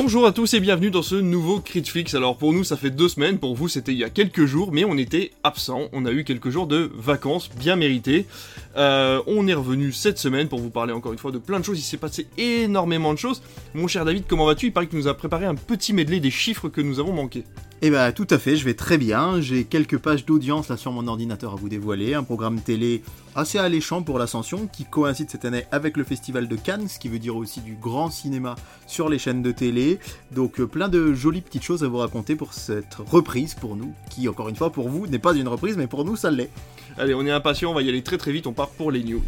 Bonjour à tous et bienvenue dans ce nouveau Critflix. Alors pour nous ça fait deux semaines, pour vous c'était il y a quelques jours, mais on était absent. On a eu quelques jours de vacances bien méritées. Euh, on est revenu cette semaine pour vous parler encore une fois de plein de choses. Il s'est passé énormément de choses. Mon cher David, comment vas-tu? Il paraît que nous as préparé un petit medley des chiffres que nous avons manqués. Eh bah tout à fait, je vais très bien. J'ai quelques pages d'audience là sur mon ordinateur à vous dévoiler. Un programme télé assez alléchant pour l'ascension qui coïncide cette année avec le festival de Cannes, ce qui veut dire aussi du grand cinéma sur les chaînes de télé. Donc euh, plein de jolies petites choses à vous raconter pour cette reprise pour nous, qui encore une fois pour vous n'est pas une reprise, mais pour nous ça l'est. Allez, on est impatient, on va y aller très très vite, on part pour les news.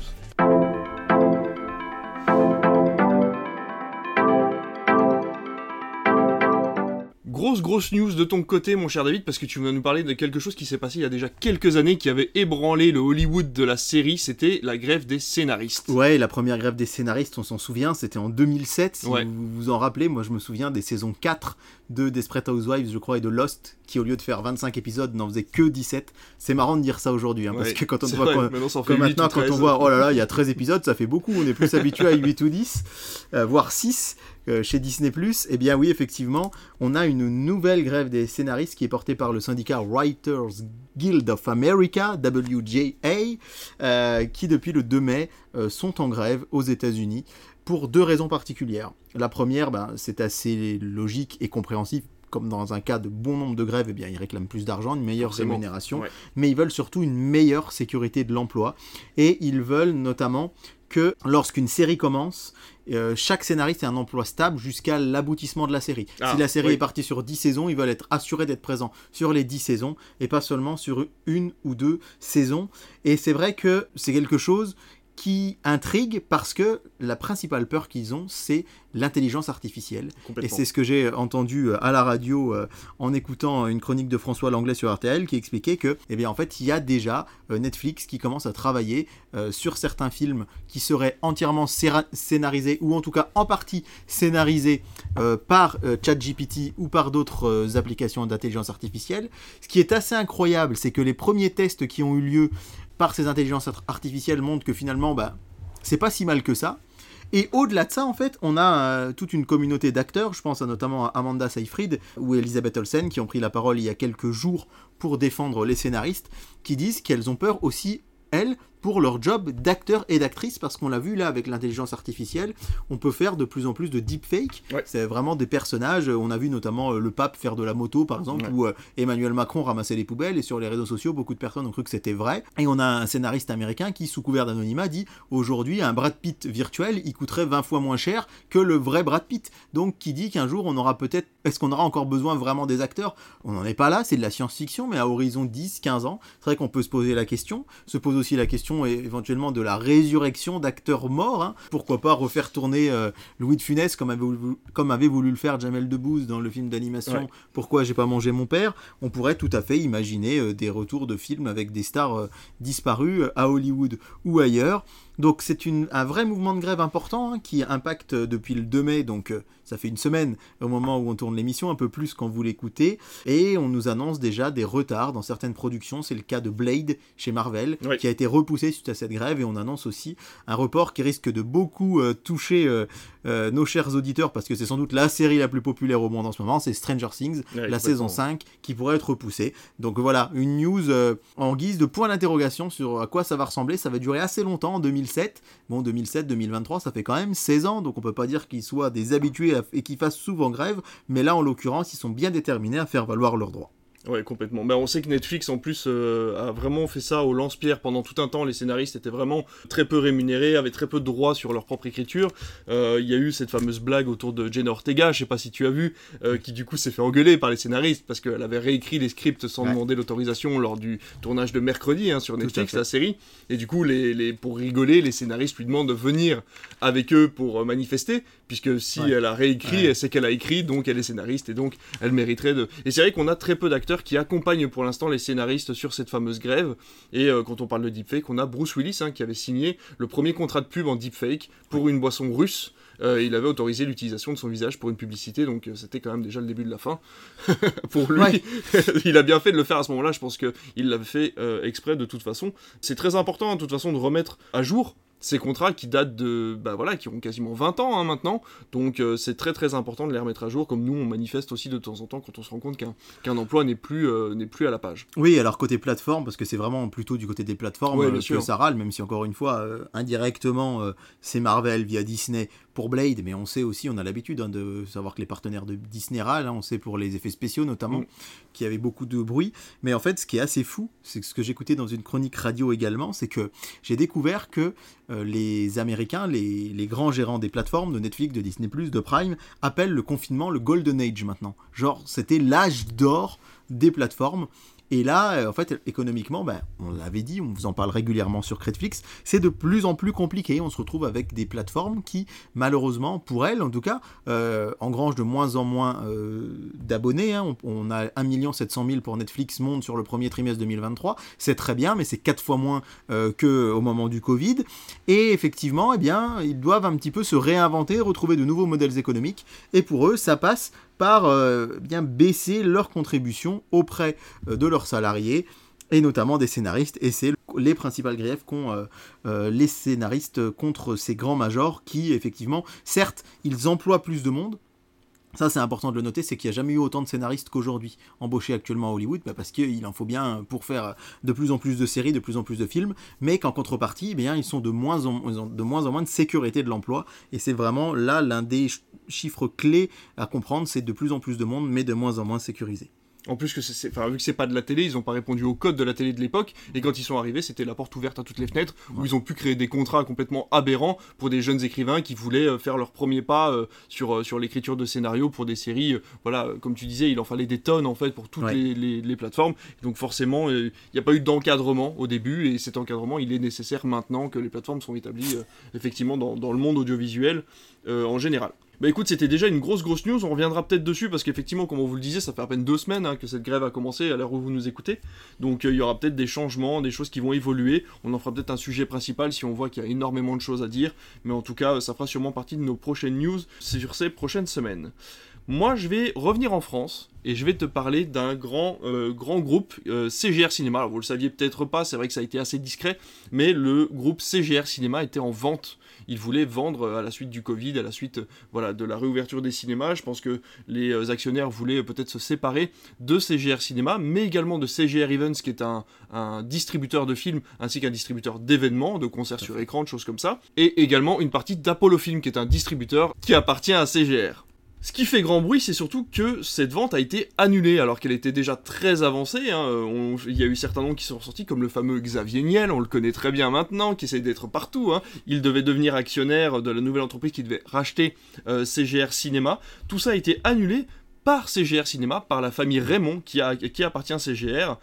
Grosse news de ton côté mon cher David parce que tu vas nous parler de quelque chose qui s'est passé il y a déjà quelques années qui avait ébranlé le Hollywood de la série, c'était la grève des scénaristes. Ouais, la première grève des scénaristes, on s'en souvient, c'était en 2007 si Ouais. vous vous en rappelez. Moi je me souviens des saisons 4 de Desperate Housewives, je crois, et de Lost qui au lieu de faire 25 épisodes n'en faisait que 17. C'est marrant de dire ça aujourd'hui hein, parce que quand on voit vrai, maintenant, ça en fait Comme 8 maintenant, ou quand 13. on voit, oh là là, il y a 13 épisodes, ça fait beaucoup, on est plus habitué à 8 ou 10, euh, voire 6 euh, chez Disney+. Eh bien oui, effectivement, on a une nouvelle grève des scénaristes qui est portée par le syndicat Writers Guild of America, WJA, euh, qui depuis le 2 mai euh, sont en grève aux États-Unis pour deux raisons particulières. La première, ben, c'est assez logique et compréhensif. Comme dans un cas de bon nombre de grèves, eh bien, ils réclament plus d'argent, une meilleure Forcément. rémunération Ouais. mais ils veulent surtout une meilleure sécurité de l'emploi. Et ils veulent notamment que lorsqu'une série commence, euh, chaque scénariste ait un emploi stable jusqu'à l'aboutissement de la série. Ah, si la série oui. est partie sur 10 saisons, ils veulent être assurés d'être présents sur les 10 saisons et pas seulement sur une ou deux saisons. Et c'est vrai que c'est quelque chose qui intrigue parce que la principale peur qu'ils ont, c'est l'intelligence artificielle. Et c'est ce que j'ai entendu euh, à la radio euh, en écoutant une chronique de François Langlais sur RTL qui expliquait que, eh bien, en fait, il y a déjà euh, Netflix qui commence à travailler euh, sur certains films qui seraient entièrement scénarisés ou en tout cas en partie scénarisés euh, par euh, ChatGPT ou par d'autres euh, applications d'intelligence artificielle. Ce qui est assez incroyable, c'est que les premiers tests qui ont eu lieu par ces intelligences art- artificielles montrent que finalement, bah, c'est pas si mal que ça. Et au-delà de ça, en fait, on a euh, toute une communauté d'acteurs, je pense à notamment à Amanda Seyfried ou Elisabeth Olsen, qui ont pris la parole il y a quelques jours pour défendre les scénaristes, qui disent qu'elles ont peur aussi, elles, pour leur job d'acteur et d'actrice, parce qu'on l'a vu là avec l'intelligence artificielle, on peut faire de plus en plus de deepfake. Ouais. C'est vraiment des personnages, on a vu notamment euh, le pape faire de la moto par exemple, ou euh, Emmanuel Macron ramasser les poubelles, et sur les réseaux sociaux, beaucoup de personnes ont cru que c'était vrai. Et on a un scénariste américain qui, sous couvert d'anonymat, dit aujourd'hui un Brad Pitt virtuel, il coûterait 20 fois moins cher que le vrai Brad Pitt. Donc qui dit qu'un jour on aura peut-être, est-ce qu'on aura encore besoin vraiment des acteurs? On n'en est pas là, c'est de la science-fiction, mais à horizon 10-15 ans, c'est vrai qu'on peut se poser la question. Se pose aussi la question é- éventuellement de la résurrection d'acteurs morts. hein. Pourquoi pas refaire tourner euh, Louis de Funès comme avait, voulu, comme avait voulu le faire Jamel Debbouze dans le film d'animation Ouais. Pourquoi j'ai pas mangé mon père? On pourrait tout à fait imaginer euh, des retours de films avec des stars euh, disparues à Hollywood ou ailleurs. Donc c'est un vrai mouvement de grève important hein, qui impacte euh, depuis le 2 mai, donc euh, ça fait une semaine au moment où on tourne l'émission, un peu plus quand vous l'écoutez, et on nous annonce déjà des retards dans certaines productions, c'est le cas de Blade chez Marvel, Oui. qui a été repoussé suite à cette grève, et on annonce aussi un report qui risque de beaucoup euh, toucher euh, nos chers auditeurs, parce que c'est sans doute la série la plus populaire au monde en ce moment, c'est Stranger Things, Ouais, la saison 5, qui pourrait être repoussée. Donc voilà, une news euh, en guise de point d'interrogation sur à quoi ça va ressembler. Ça va durer assez longtemps, en 2007. Bon, 2007-2023, ça fait quand même 16 ans, donc on peut pas dire qu'ils soient des habitués à- et qu'ils fassent souvent grève, mais là, en l'occurrence, ils sont bien déterminés à faire valoir leurs droits. Ouais, complètement. Ben, on sait que Netflix, en plus, euh, a vraiment fait ça au lance-pierre pendant tout un temps. Les scénaristes étaient vraiment très peu rémunérés, avaient très peu de droits sur leur propre écriture. Euh, Il y a eu cette fameuse blague autour de Jenna Ortega, je sais pas si tu as vu, euh, qui du coup s'est fait engueuler par les scénaristes parce qu'elle avait réécrit les scripts sans Ouais. demander l'autorisation lors du tournage de mercredi hein, sur Netflix, la série. Et du coup, les, les, pour rigoler, les scénaristes lui demandent de venir avec eux pour euh, manifester, puisque si Ouais. elle a réécrit, Ouais. c'est qu'elle a écrit, donc elle est scénariste et donc elle mériterait de. Et c'est vrai qu'on a très peu d'acteurs qui accompagnent pour l'instant les scénaristes sur cette fameuse grève. Et euh, quand on parle de deepfake, on a Bruce Willis hein, qui avait signé le premier contrat de pub en deepfake pour une boisson russe. Euh, il avait autorisé l'utilisation de son visage pour une publicité, donc euh, c'était quand même déjà le début de la fin. pour lui, Ouais. il a bien fait de le faire à ce moment-là. Je pense qu'il l'avait fait euh, exprès de toute façon. C'est très important, de toute façon, de remettre à jour ces contrats qui datent de, bah voilà, qui ont quasiment 20 ans hein, maintenant, donc euh, c'est très très important de les remettre à jour, comme nous on manifeste aussi de temps en temps quand on se rend compte qu'un emploi n'est plus, euh, n'est plus à la page. Oui, alors côté plateforme, parce que c'est vraiment plutôt du côté des plateformes euh, que ça râle, même si encore une fois, indirectement, c'est Marvel via Disney pour Blade, mais on sait aussi, on a l'habitude hein, de savoir que les partenaires de Disney râlent, hein, on sait pour les effets spéciaux notamment, mm. qu'il y avait beaucoup de bruit, mais en fait ce qui est assez fou, c'est ce que j'écoutais dans une chronique radio également, c'est que j'ai découvert que euh, les Américains, les, grands gérants des plateformes de Netflix, de Disney ⁇ de Prime, appellent le confinement le Golden Age maintenant. Genre, c'était l'âge d'or des plateformes. Et là, euh, en fait, économiquement, ben, on l'avait dit, on vous en parle régulièrement sur Netflix, c'est de plus en plus compliqué. On se retrouve avec des plateformes qui, malheureusement, pour elles en tout cas, euh, engrangent de moins en moins euh, d'abonnés. Hein. On, a 1 700 000 pour Netflix monde sur le premier trimestre 2023. C'est très bien, mais c'est 4 fois moins qu'au moment du Covid. Et effectivement, eh bien, ils doivent un petit peu se réinventer, retrouver de nouveaux modèles économiques. Et pour eux, ça passe par euh, bien baisser leurs contributions auprès euh, de leurs salariés et notamment des scénaristes. Et c'est les principales griefs qu'ont euh, les scénaristes contre ces grands majors qui, effectivement, certes, ils emploient plus de monde, ça, c'est important de le noter, c'est qu'il n'y a jamais eu autant de scénaristes qu'aujourd'hui embauchés actuellement à Hollywood, bah, parce qu'il en faut bien pour faire de plus en plus de séries, de plus en plus de films, mais qu'en contrepartie, eh bien, ils sont de moins, en, de moins en moins de sécurité de l'emploi, et c'est vraiment là l'un des chiffres clés à comprendre, c'est de plus en plus de monde, mais de moins en moins sécurisé. En plus que c'est, enfin, vu que c'est pas de la télé, ils ont pas répondu au code de la télé de l'époque. Et quand ils sont arrivés, c'était la porte ouverte à toutes les fenêtres, où ils ont pu créer des contrats complètement aberrants pour des jeunes écrivains qui voulaient euh, faire leur premier pas euh, sur, euh, sur l'écriture de scénarios pour des séries. voilà, comme tu disais, il en fallait des tonnes en fait pour toutes les, plateformes. Donc forcément, il n'y a pas eu d'encadrement au début, et cet encadrement, il est nécessaire maintenant que les plateformes sont établies effectivement dans, dans, le monde audiovisuel en général. Bah écoute, c'était déjà une grosse grosse news, on reviendra peut-être dessus parce qu'effectivement, comme on vous le disait, ça fait à peine deux semaines hein, que cette grève a commencé à l'heure où vous nous écoutez. Donc euh, il y aura peut-être des changements, des choses qui vont évoluer. On en fera peut-être un sujet principal si on voit qu'il y a énormément de choses à dire. Mais en tout cas, ça fera sûrement partie de nos prochaines news sur ces prochaines semaines. Moi, je vais revenir en France et je vais te parler d'un grand, euh, grand groupe, euh, CGR Cinéma. Alors, vous le saviez peut-être pas, c'est vrai que ça a été assez discret, mais le groupe CGR Cinéma était en vente il voulait vendre à la suite du Covid, à la suite voilà, de la réouverture des cinémas. Je pense que les euh, actionnaires voulaient peut-être se séparer de CGR Cinéma, mais également de CGR Events, qui est un, distributeur de films, ainsi qu'un distributeur d'événements, de concerts sur écran, de choses comme ça. Et également une partie d'Apollo Film, qui est un distributeur qui appartient à CGR. Ce qui fait grand bruit, c'est surtout que cette vente a été annulée alors qu'elle était déjà très avancée. Hein. il y a eu certains noms qui sont sortis, comme le fameux Xavier Niel, on le connaît très bien maintenant, qui essaye d'être partout. Hein. Il devait devenir actionnaire de la nouvelle entreprise qui devait racheter euh, CGR Cinéma. Tout ça a été annulé par CGR Cinéma, par la famille Raymond qui, qui appartient à CGR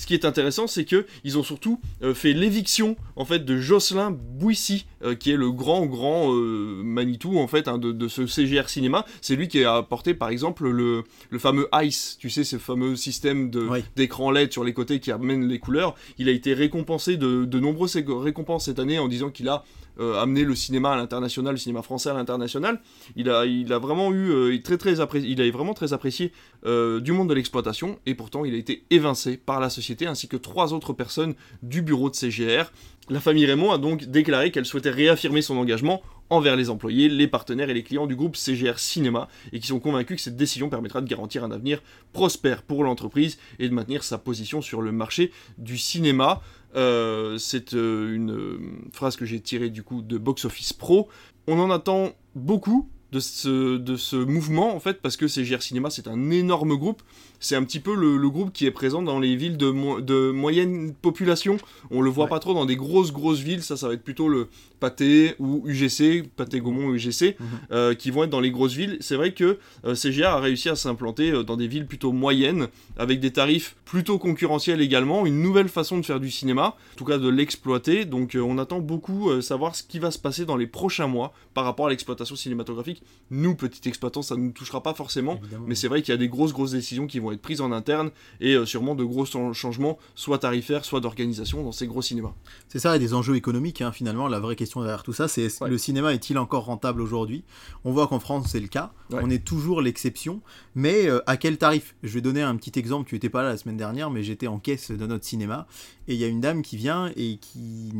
ce qui est intéressant, c'est que ils ont surtout euh, fait l'éviction en fait de Jocelyn Bouissy, euh, qui est le grand grand euh, Manitou en fait hein, de, ce CGR cinéma. C'est lui qui a apporté par exemple le, fameux Ice, tu sais, ce fameux système d'écran LED sur les côtés qui amène les couleurs. Il a été récompensé de, de nombreuses récompenses cette année en disant qu'il a amené le cinéma à l'international, le cinéma français à l'international. Il a, vraiment eu, très, très il a vraiment très apprécié du monde de l'exploitation et pourtant il a été évincé par la société ainsi que trois autres personnes du bureau de CGR. La famille Raymond a donc déclaré qu'elle souhaitait réaffirmer son engagement envers les employés, les partenaires et les clients du groupe CGR Cinéma et qui sont convaincus que cette décision permettra de garantir un avenir prospère pour l'entreprise et de maintenir sa position sur le marché du cinéma. Euh, c'est euh, une euh, phrase que j'ai tirée du coup de Box Office Pro. On en attend beaucoup de ce, de ce mouvement en fait parce que CGR Cinéma c'est un énorme groupe c'est un petit peu le, groupe qui est présent dans les villes de, de moyenne population. On le voit pas trop dans des grosses grosses villes, ça ça va être plutôt le Pathé ou UGC, Pathé Gaumont ou UGC, mhm. euh, qui vont être dans les grosses villes. C'est vrai que euh, CGR a réussi à s'implanter euh, dans des villes plutôt moyennes, avec des tarifs plutôt concurrentiels également, une nouvelle façon de faire du cinéma, en tout cas de l'exploiter. Donc on attend beaucoup savoir ce qui va se passer dans les prochains mois par rapport à l'exploitation cinématographique. Nous, petits exploitants, ça ne nous touchera pas forcément, mais c'est vrai qu'il y a des grosses grosses décisions qui vont être prises en interne et euh, sûrement de gros changements, soit tarifaires, soit d'organisation dans ces gros cinémas. C'est ça, et des enjeux économiques hein, finalement. La vraie question derrière tout ça, c'est le cinéma est-il encore rentable aujourd'hui? On voit qu'en France, c'est le cas. On est toujours l'exception. Mais euh, à quel tarif? Je vais donner un petit exemple. Tu n'étais pas là la semaine dernière, mais j'étais en caisse de notre cinéma. Et il y a une dame qui vient et qui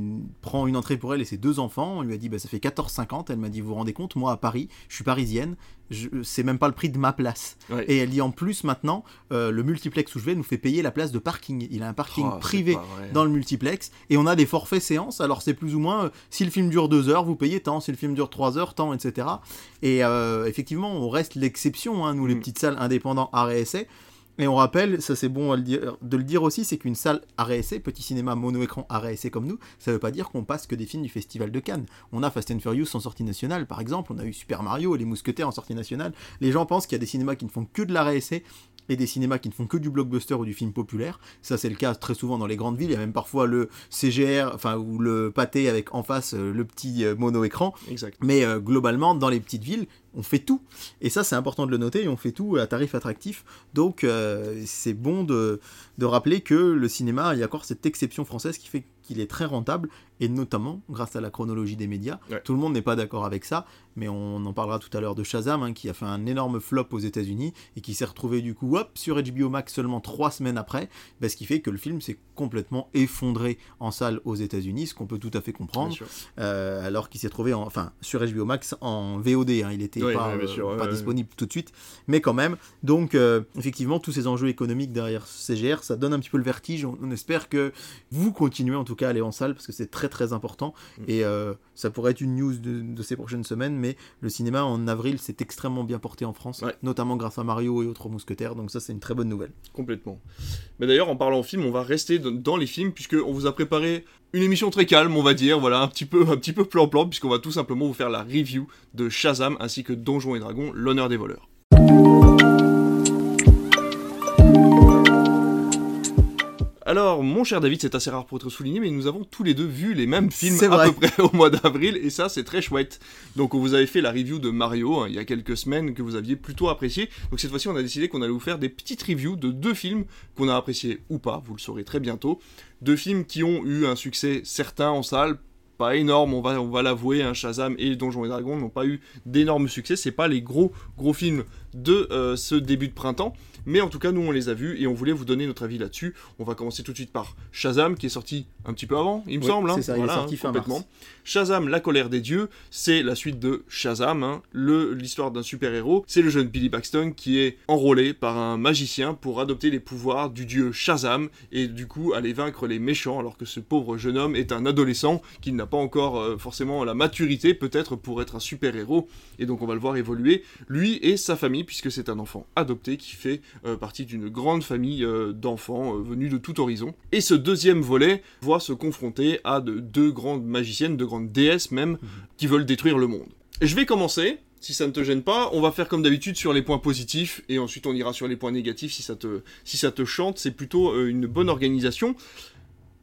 prend une entrée pour elle et ses deux enfants. On lui a dit, bah, ça fait 14,50. Elle m'a dit, vous vous rendez compte, moi à Paris, je suis parisienne, c'est même pas le prix de ma place. Et elle dit en plus maintenant, euh, le multiplex où je vais nous fait payer la place de parking. Il a un parking Oh, privé dans le multiplex et on a des forfaits séances. Alors c'est plus ou moins, euh, si le film dure deux heures, vous payez tant, si le film dure trois heures, tant, etc. Et euh, effectivement, on reste l'exception, hein, nous les Mm. petites salles indépendantes art et. Et on rappelle, ça c'est bon de le dire aussi, c'est qu'une salle et essai, petit cinéma mono-écran et essai comme nous, ça veut pas dire qu'on passe que des films du Festival de Cannes. On a Fast and Furious en sortie nationale, par exemple, on a eu Super Mario, Les Mousquetaires en sortie nationale. Les gens pensent qu'il y a des cinémas qui ne font que de et essai et des cinémas qui ne font que du blockbuster ou du film populaire. Ça c'est le cas très souvent dans les grandes villes, il y a même parfois le CGR, enfin ou le pâté avec en face euh, le petit euh, mono-écran. Exact. Mais euh, globalement, dans les petites villes, on fait tout. Et ça, c'est important de le noter, et on fait tout à tarif attractif. Donc, euh, c'est bon de, de rappeler que le cinéma, il y a encore cette exception française qui fait qu'il est très rentable, et notamment grâce à la chronologie des médias. Ouais. Tout le monde n'est pas d'accord avec ça, mais on en parlera tout à l'heure de Shazam, hein, qui a fait un énorme flop aux États-Unis, et qui s'est retrouvé du coup, hop, sur HBO Max seulement trois semaines après, bah, ce qui fait que le film s'est complètement effondré en salle aux États-Unis, ce qu'on peut tout à fait comprendre euh, alors qu'il s'est trouvé en, enfin sur HBO Max en VOD, hein, il était Oui, pas, euh, pas disponible tout de suite, mais quand même. Donc euh, effectivement, tous ces enjeux économiques derrière CGR, ça donne un petit peu le vertige. On, on espère que vous continuez en tout cas à aller en salle parce que c'est très très important Mm. et euh, ça pourrait être une news de, de ces prochaines semaines. Mais le cinéma en avril s'est extrêmement bien porté en France, Ouais. notamment grâce à Mario et autres mousquetaires. Donc ça c'est une très bonne nouvelle. Complètement. Mais d'ailleurs, en parlant film, on va rester dans- dans les films puisque on vous a préparé une émission très calme, on va dire, voilà, un petit peu, un petit peu plan-plan, puisqu'on va tout simplement vous faire la review de Shazam ainsi que Donjons et Dragons, l'honneur des voleurs. Alors, mon cher David, c'est assez rare pour être souligné, mais nous avons tous les deux vu les mêmes films à peu près au mois d'avril, et ça, c'est très chouette. Donc, on vous avait fait la review de Mario hein, il y a quelques semaines que vous aviez plutôt apprécié. Donc, cette fois-ci, on a décidé qu'on allait vous faire des petites reviews de deux films qu'on a appréciés ou pas, vous le saurez très bientôt. Deux films qui ont eu un succès certain en salle, pas énorme, on va, on va l'avouer, hein, Shazam et Donjons et Dragons n'ont pas eu d'énormes succès, c'est pas les gros gros films de euh, ce début de printemps, mais en tout cas nous on les a vus et on voulait vous donner notre avis là-dessus. On va commencer tout de suite par Shazam qui est sorti un petit peu avant, il me Oui, semble. hein. c'est ça, il est sorti hein, fin complètement. mars. Shazam, la colère des dieux, c'est la suite de Shazam, hein, le- l'histoire d'un super-héros. C'est le jeune Billy Baxton qui est enrôlé par un magicien pour adopter les pouvoirs du dieu Shazam et du coup aller vaincre les méchants alors que ce pauvre jeune homme est un adolescent qui n'a pas encore euh, forcément la maturité peut-être pour être un super-héros et donc on va le voir évoluer lui et sa famille puisque c'est un enfant adopté qui fait euh, partie d'une grande famille euh, d'enfants euh, venus de tout horizon. Et ce deuxième volet voit se confronter à de, deux grandes magiciennes, deux grandes déesses même, qui veulent détruire le monde. Je vais commencer, si ça ne te gêne pas, on va faire comme d'habitude sur les points positifs, et ensuite on ira sur les points négatifs si ça te, si ça te chante, c'est plutôt euh, une bonne organisation.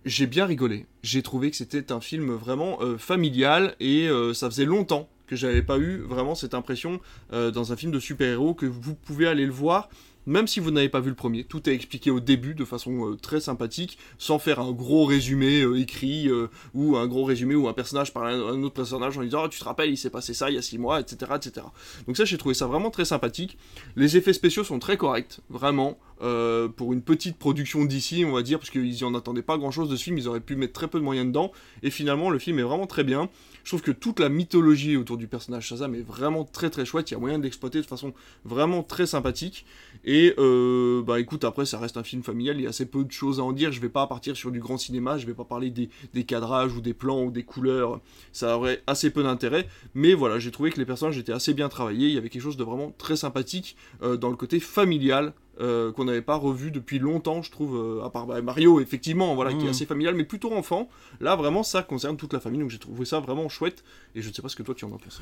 J'ai bien rigolé, j'ai trouvé que c'était un film vraiment euh, familial, et euh, ça faisait longtemps que j'avais pas eu vraiment cette impression euh, dans un film de super-héros que vous pouvez aller le voir même si vous n'avez pas vu le premier, tout est expliqué au début de façon euh, très sympathique, sans faire un gros résumé euh, écrit, ou un gros résumé où un personnage parle à un, autre personnage en disant Ah, Tu te rappelles, il s'est passé ça il y a six mois, etc. etc. Donc, ça, j'ai trouvé ça vraiment très sympathique. Les effets spéciaux sont très corrects, vraiment. pour une petite production d'ici, on va dire, parce qu'ils en attendaient pas grand chose de ce film, ils auraient pu mettre très peu de moyens dedans, et finalement, le film est vraiment très bien. Je trouve que toute la mythologie autour du personnage Shazam est vraiment très très chouette, il y a moyen de l'exploiter de façon vraiment très sympathique. Et euh, bah écoute, après ça reste un film familial, il y a assez peu de choses à en dire, je vais pas partir sur du grand cinéma, je vais pas parler des, des cadrages ou des plans ou des couleurs, ça aurait assez peu d'intérêt, mais voilà, j'ai trouvé que les personnages étaient assez bien travaillés, il y avait quelque chose de vraiment très sympathique euh, dans le côté familial. Euh, qu'on n'avait pas revu depuis longtemps, je trouve, euh, à part bah, Mario, effectivement, voilà, qui est Mhm. assez familial, mais plutôt enfant. Là, vraiment, ça concerne toute la famille, donc j'ai trouvé ça vraiment chouette, et je ne sais pas ce que toi tu en as pensé.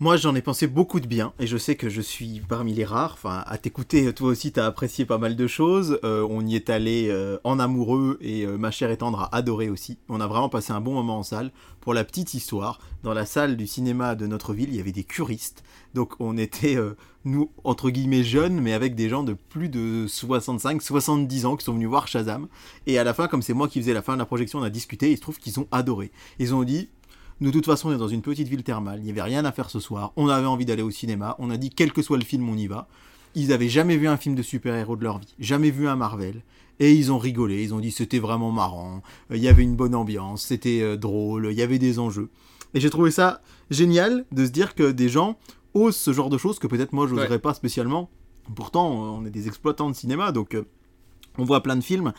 Moi, j'en ai pensé beaucoup de bien, et je sais que je suis parmi les rares. Enfin, à t'écouter, toi aussi, t'as apprécié pas mal de choses. Euh, on y est allé en amoureux, et ma chère et tendre a adoré aussi. On a vraiment passé un bon moment en salle. Pour la petite histoire, dans la salle du cinéma de notre ville, il y avait des curistes. Donc, on était, euh, nous, entre guillemets, jeunes, mais avec des gens de plus de 65, 70 ans qui sont venus voir Shazam. Et à la fin, comme c'est moi qui faisais la fin de la projection, on a discuté, et il se trouve qu'ils ont adoré. Ils ont dit, nous, de toute façon, on est dans une petite ville thermale. Il n'y avait rien à faire ce soir. On avait envie d'aller au cinéma. On a dit, quel que soit le film, on y va. ils avaient jamais vu un film de super-héros de leur vie, jamais vu un Marvel. Et ils ont rigolé, ils ont dit c'était vraiment marrant, euh, il y avait une bonne ambiance, c'était euh, drôle, il y avait des enjeux. Et j'ai trouvé ça génial de se dire que des gens osent ce genre de choses que peut-être moi je n'oserais pas spécialement. Pourtant, on est des exploitants de cinéma, donc euh, on voit plein de films.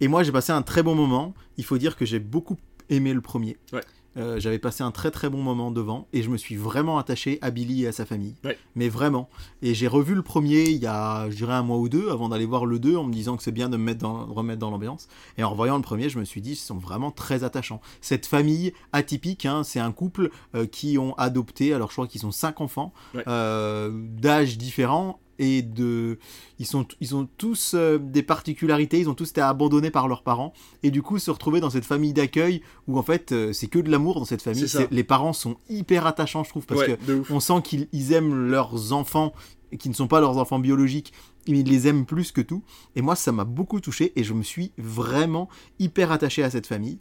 Et moi j'ai passé un très bon moment. Il faut dire que j'ai beaucoup aimé le premier. Ouais. Euh, j'avais passé un très très bon moment devant et je me suis vraiment attaché à Billy et à sa famille. Ouais. Mais vraiment. Et j'ai revu le premier il y a, je dirais, un mois ou deux avant d'aller voir le 2 en me disant que c'est bien de me mettre dans, de remettre dans l'ambiance. Et en revoyant le premier, je me suis dit, ils sont vraiment très attachants. Cette famille atypique, hein, c'est un couple euh, qui ont adopté, alors je crois qu'ils sont cinq enfants, Ouais. euh, d'âges différents et de ils sont ils ont tous euh, des particularités ils ont tous été abandonnés par leurs parents. Et du coup se retrouver dans cette famille d'accueil où en fait euh, c'est que de l'amour dans cette famille. Les parents sont hyper attachants je trouve parce Ouais, que on sent qu'ils ils aiment leurs enfants qui ne sont pas leurs enfants biologiques. Mais ils les aiment plus que tout. Et moi ça m'a beaucoup touché et je me suis vraiment hyper attaché à cette famille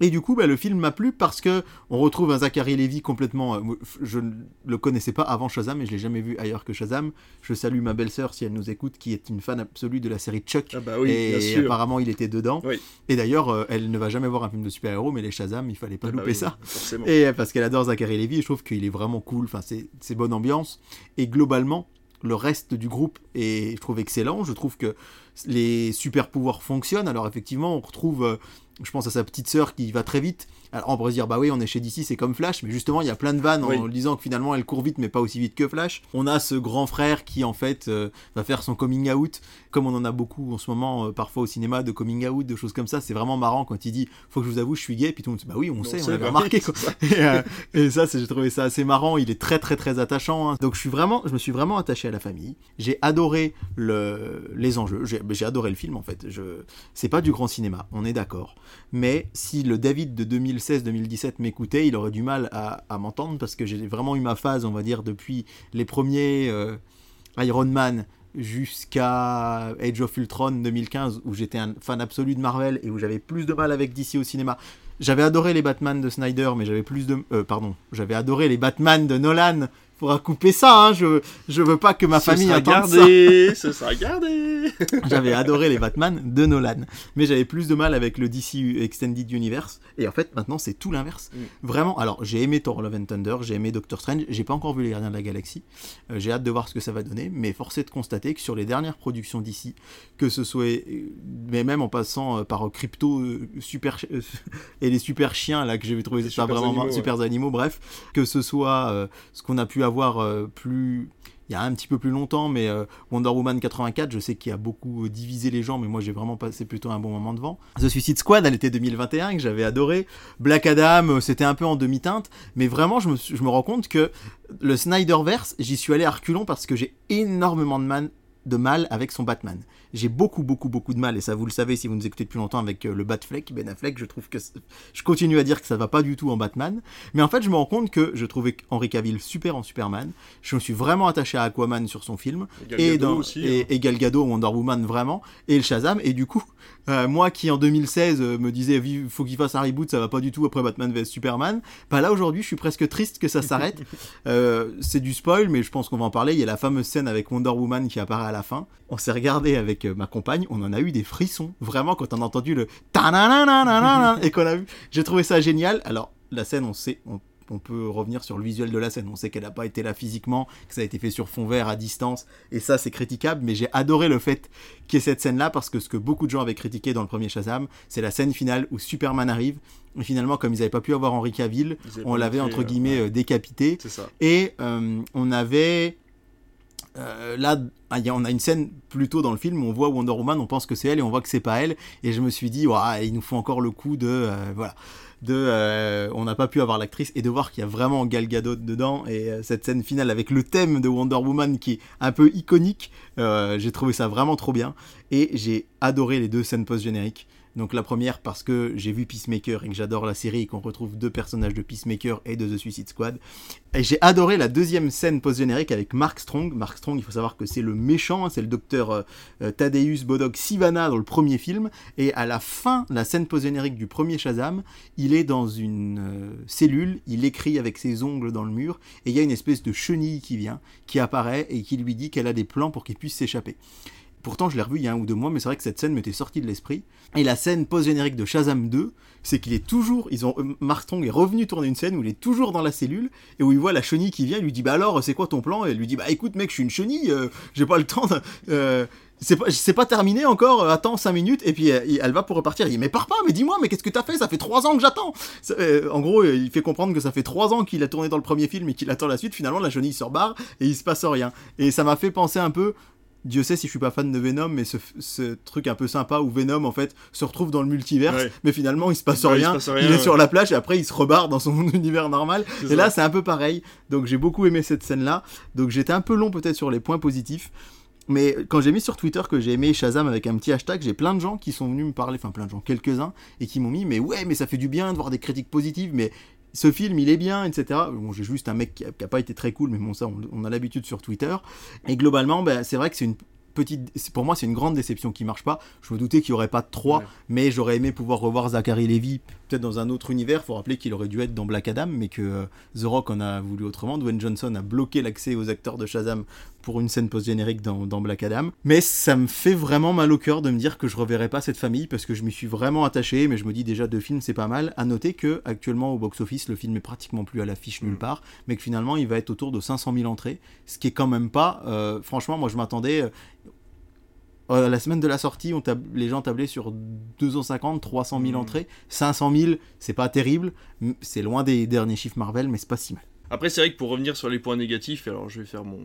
et du coup, bah, le film m'a plu parce que on retrouve un Zachary Lévy complètement. euh, je ne le connaissais pas avant Shazam et je l'ai jamais vu ailleurs que Shazam. Je salue ma belle-sœur si elle nous écoute, qui est une fan absolue de la série Chuck. Ah bah oui, et bien sûr. apparemment, il était dedans. Oui. Et d'ailleurs, euh, elle ne va jamais voir un film de super-héros, mais les Shazam, il fallait pas Ah bah louper oui, ça. Forcément. Et euh, parce qu'elle adore Zachary Lévy, et je trouve qu'il est vraiment cool. Enfin, c'est bonne ambiance. Et globalement, le reste du groupe est, je trouve, excellent. Je trouve que les super pouvoirs fonctionnent. Alors effectivement, on retrouve, je pense à sa petite sœur qui va très vite. Alors on pourrait se dire, bah oui, on est chez DC, c'est comme Flash, mais justement, il y a plein de vannes Oui. en disant que finalement, elle court vite, mais pas aussi vite que Flash. On a ce grand frère qui, en fait, euh, va faire son coming out, comme on en a beaucoup en ce moment, euh, parfois au cinéma, de coming out, de choses comme ça. C'est vraiment marrant quand il dit, faut que je vous avoue, je suis gay, puis tout le monde dit, bah oui, on, On sait, on l'avait bah remarqué. quoi. c'est ça. Et, euh, et ça, j'ai trouvé ça assez marrant. Il est très, très, très attachant. hein. Donc, je suis vraiment, je me suis vraiment attaché à la famille. J'ai adoré le, les enjeux. J'ai adoré le film, en fait. Je, c'est pas du grand cinéma, on est d'accord. Mais si le David de 2016-2017 m'écoutait, il aurait du mal à, m'entendre parce que j'ai vraiment eu ma phase, on va dire, depuis les premiers euh, Iron Man jusqu'à Age of Ultron 2015 où j'étais un fan absolu de Marvel et où j'avais plus de mal avec DC au cinéma. J'avais adoré les Batman de Snyder, mais j'avais plus de... euh, pardon, j'avais adoré les Batman de Nolan. Faudra couper ça, hein, je, je veux pas que ma Ce famille sera entende ça. gardé, ce sera gardé. J'avais adoré les Batman de Nolan, mais j'avais plus de mal avec le DC Extended Universe. Et en fait, maintenant, c'est tout l'inverse. Mm. Vraiment, alors j'ai aimé Thor Love and Thunder, j'ai aimé Doctor Strange, j'ai pas encore vu les Gardiens de la Galaxie. Euh, j'ai hâte de voir ce que ça va donner, mais force est de constater que sur les dernières productions d'ici, que ce soit, euh, mais même en passant euh, par Crypto, super et les super chiens là que j'ai trouvé ça vraiment animaux, ouais. super animaux, bref, que ce soit euh, ce qu'on a pu avoir euh, plus il y a un petit peu plus longtemps, mais euh, Wonder Woman 84, je sais qu'il a beaucoup euh, divisé les gens, mais moi j'ai vraiment passé plutôt un bon moment devant. The Suicide Squad, elle était 2021, que j'avais adoré. Black Adam, c'était un peu en demi-teinte, mais vraiment je me, rends compte que le Snyderverse, j'y suis allé à reculons parce que j'ai énormément de mal avec son Batman. J'ai beaucoup, beaucoup, beaucoup de mal, et ça vous le savez si vous nous écoutez depuis longtemps avec euh, le Batfleck, Ben Affleck, je trouve que... Je continue à dire que ça va pas du tout en Batman, mais en fait je me rends compte que je trouvais Henry Cavill super en Superman, je me suis vraiment attaché à Aquaman sur son film, Gal et, Gadot dans, aussi, et, hein. et Gal Gadot, Wonder Woman vraiment, et le Shazam, et du coup, euh, moi qui en 2016 euh, me disais il faut qu'il fasse un reboot, ça va pas du tout après Batman vs Superman, bah là aujourd'hui je suis presque triste que ça s'arrête. Euh, c'est du spoil, mais je pense qu'on va en parler. Il y a la fameuse scène avec Wonder Woman qui apparaît à la fin. On s'est regardé avec euh, ma compagne, on en a eu des frissons, vraiment quand on a entendu le et qu'on a vu. J'ai trouvé ça génial. Alors la scène, on sait, on, on peut revenir sur le visuel de la scène. On sait qu'elle n'a pas été là physiquement, que ça a été fait sur fond vert à distance, et ça c'est critiquable. Mais j'ai adoré le fait qu'il y ait cette scène-là parce que ce que beaucoup de gens avaient critiqué dans le premier Shazam, c'est la scène finale où Superman arrive. Et finalement, comme ils n'avaient pas pu avoir Henry Cavill, on l'avait entre euh, guillemets ouais, euh, décapité. Et euh, on avait. Euh, là, ah, on a une scène plus tôt dans le film on voit Wonder Woman, on pense que c'est elle et on voit que c'est pas elle. Et je me suis dit, Ouah, il nous faut encore le coup de. euh, voilà. De, euh, on n'a pas pu avoir l'actrice et de voir qu'il y a vraiment Gal Gadot dedans et cette scène finale avec le thème de Wonder Woman qui est un peu iconique, j'ai trouvé ça vraiment trop bien et j'ai adoré les deux scènes post-génériques. Donc la première parce que j'ai vu Peacemaker et que j'adore la série et qu'on retrouve deux personnages de Peacemaker et de The Suicide Squad. Et j'ai adoré la deuxième scène post-générique avec Mark Strong. Mark Strong, il faut savoir que c'est le méchant, hein, c'est le docteur euh, euh, Thaddeus Bodog Sivana dans le premier film. Et à la fin, la scène post-générique du premier Shazam, il est dans une euh, cellule, il écrit avec ses ongles dans le mur, et il y a une espèce de chenille qui vient, qui apparaît et qui lui dit qu'elle a des plans pour qu'il puisse s'échapper. Pourtant, je l'ai revu il y a un ou deux mois, mais c'est vrai que cette scène m'était sortie de l'esprit. Et la scène post-générique de Shazam 2, c'est qu'il est toujours. Ils ont, euh, Mark est revenu tourner une scène où il est toujours dans la cellule et où il voit la chenille qui vient. Il lui dit Bah alors, c'est quoi ton plan? Et il lui dit Bah écoute, mec, je suis une chenille, euh, j'ai pas le temps. De, euh, c'est pas, c'est pas terminé encore, attends 5 minutes, et puis elle va pour repartir. Il dit, mais pars pas, mais dis-moi, mais qu'est-ce que t'as fait? Ça fait 3 ans que j'attends En gros, il fait comprendre que ça fait 3 ans qu'il a tourné dans le premier film et qu'il attend la suite. Finalement, la chenille se rebarre et il se passe rien. Et ça m'a fait penser un peu Dieu sait si je suis pas fan de Venom, mais ce, truc un peu sympa où Venom en fait se retrouve dans le multiverse, mais finalement il se passe rien. il, est sur la plage et après il se rebarre dans son univers normal. Et là c'est un peu pareil. Donc j'ai beaucoup aimé cette scène là. Donc j'étais un peu long peut-être sur les points positifs. Mais quand j'ai mis sur Twitter que j'ai aimé Shazam avec un petit hashtag, j'ai plein de gens qui sont venus me parler, enfin plein de gens, quelques-uns, et qui m'ont mis, mais ouais, mais ça fait du bien de voir des critiques positives, mais ce film il est bien, etc. Bon, j'ai juste un mec qui a, pas été très cool, mais bon, ça, on, a l'habitude sur Twitter. Et globalement, ben, c'est vrai que c'est une petite. Pour moi, c'est une grande déception qui marche pas. Je me doutais qu'il n'y aurait pas de 3, mais j'aurais aimé pouvoir revoir Zachary Levy peut-être dans un autre univers. Faut rappeler qu'il aurait dû être dans Black Adam, mais que euh, The Rock en a voulu autrement. Dwayne Johnson a bloqué l'accès aux acteurs de Shazam pour une scène post-générique dans, Black Adam. Mais ça me fait vraiment mal au cœur de me dire que je reverrai pas cette famille parce que je m'y suis vraiment attaché. Mais je me dis déjà deux films c'est pas mal. À noter que actuellement au box-office le film est pratiquement plus à l'affiche nulle mm. part, mais que finalement il va être autour de 500 000 entrées, ce qui est quand même pas. Euh, franchement, moi je m'attendais. Euh, la semaine de la sortie, on les gens tablaient sur 250, 300 000 entrées. 500 000, c'est pas terrible. C'est loin des derniers chiffres Marvel, mais c'est pas si mal. Après, c'est vrai que pour revenir sur les points négatifs, alors je vais faire mon,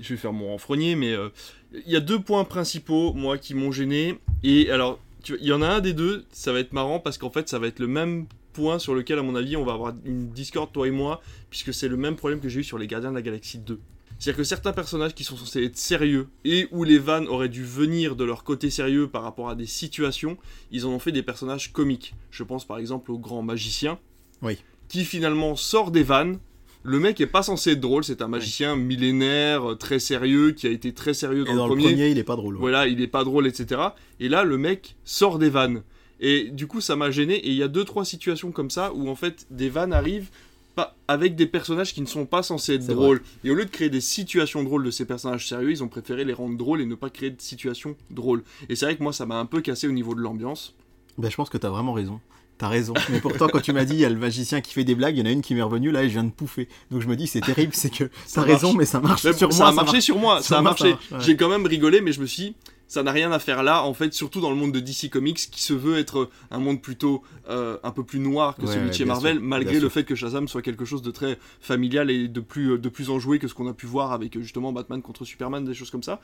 je vais faire mon renfrogné, mais euh, il y a deux points principaux, moi, qui m'ont gêné. Et alors, il y en a un des deux, ça va être marrant parce qu'en fait, ça va être le même point sur lequel, à mon avis, on va avoir une discorde, toi et moi, puisque c'est le même problème que j'ai eu sur les Gardiens de la Galaxie 2. C'est-à-dire que certains personnages qui sont censés être sérieux et où les vannes auraient dû venir de leur côté sérieux par rapport à des situations, ils en ont fait des personnages comiques. Je pense par exemple au grand magicien, oui. qui finalement sort des vannes. Le mec est pas censé être drôle, c'est un magicien millénaire, euh, très sérieux, qui a été très sérieux dans, et dans le, premier. il est pas drôle. Voilà, il est pas drôle, etc. Et là, le mec sort des vannes. Et du coup, ça m'a gêné. Et il y a deux, trois situations comme ça où en fait des vannes arrivent pas, avec des personnages qui ne sont pas censés être drôles. Et au lieu de créer des situations drôles de ces personnages sérieux, ils ont préféré les rendre drôles et ne pas créer de situations drôles. Et c'est vrai que moi, ça m'a un peu cassé au niveau de l'ambiance. Ben, je pense que tu as vraiment raison. T'as raison. Mais pourtant, quand tu m'as dit, il y a le magicien qui fait des blagues, il y en a une qui m'est revenue, là, et je viens de pouffer. Donc je me dis, c'est terrible, c'est que t'as raison, mais ça marche sur moi. Ça a marché sur moi, ça, a marché. J'ai quand même rigolé, mais je me suis dit, ça n'a rien à faire là, en fait, surtout dans le monde de DC Comics, qui se veut être un monde plutôt euh, un peu plus noir que celui de chez Marvel, malgré le fait que Shazam soit quelque chose de très familial et de plus, de plus enjoué que ce qu'on a pu voir avec justement Batman contre Superman, des choses comme ça.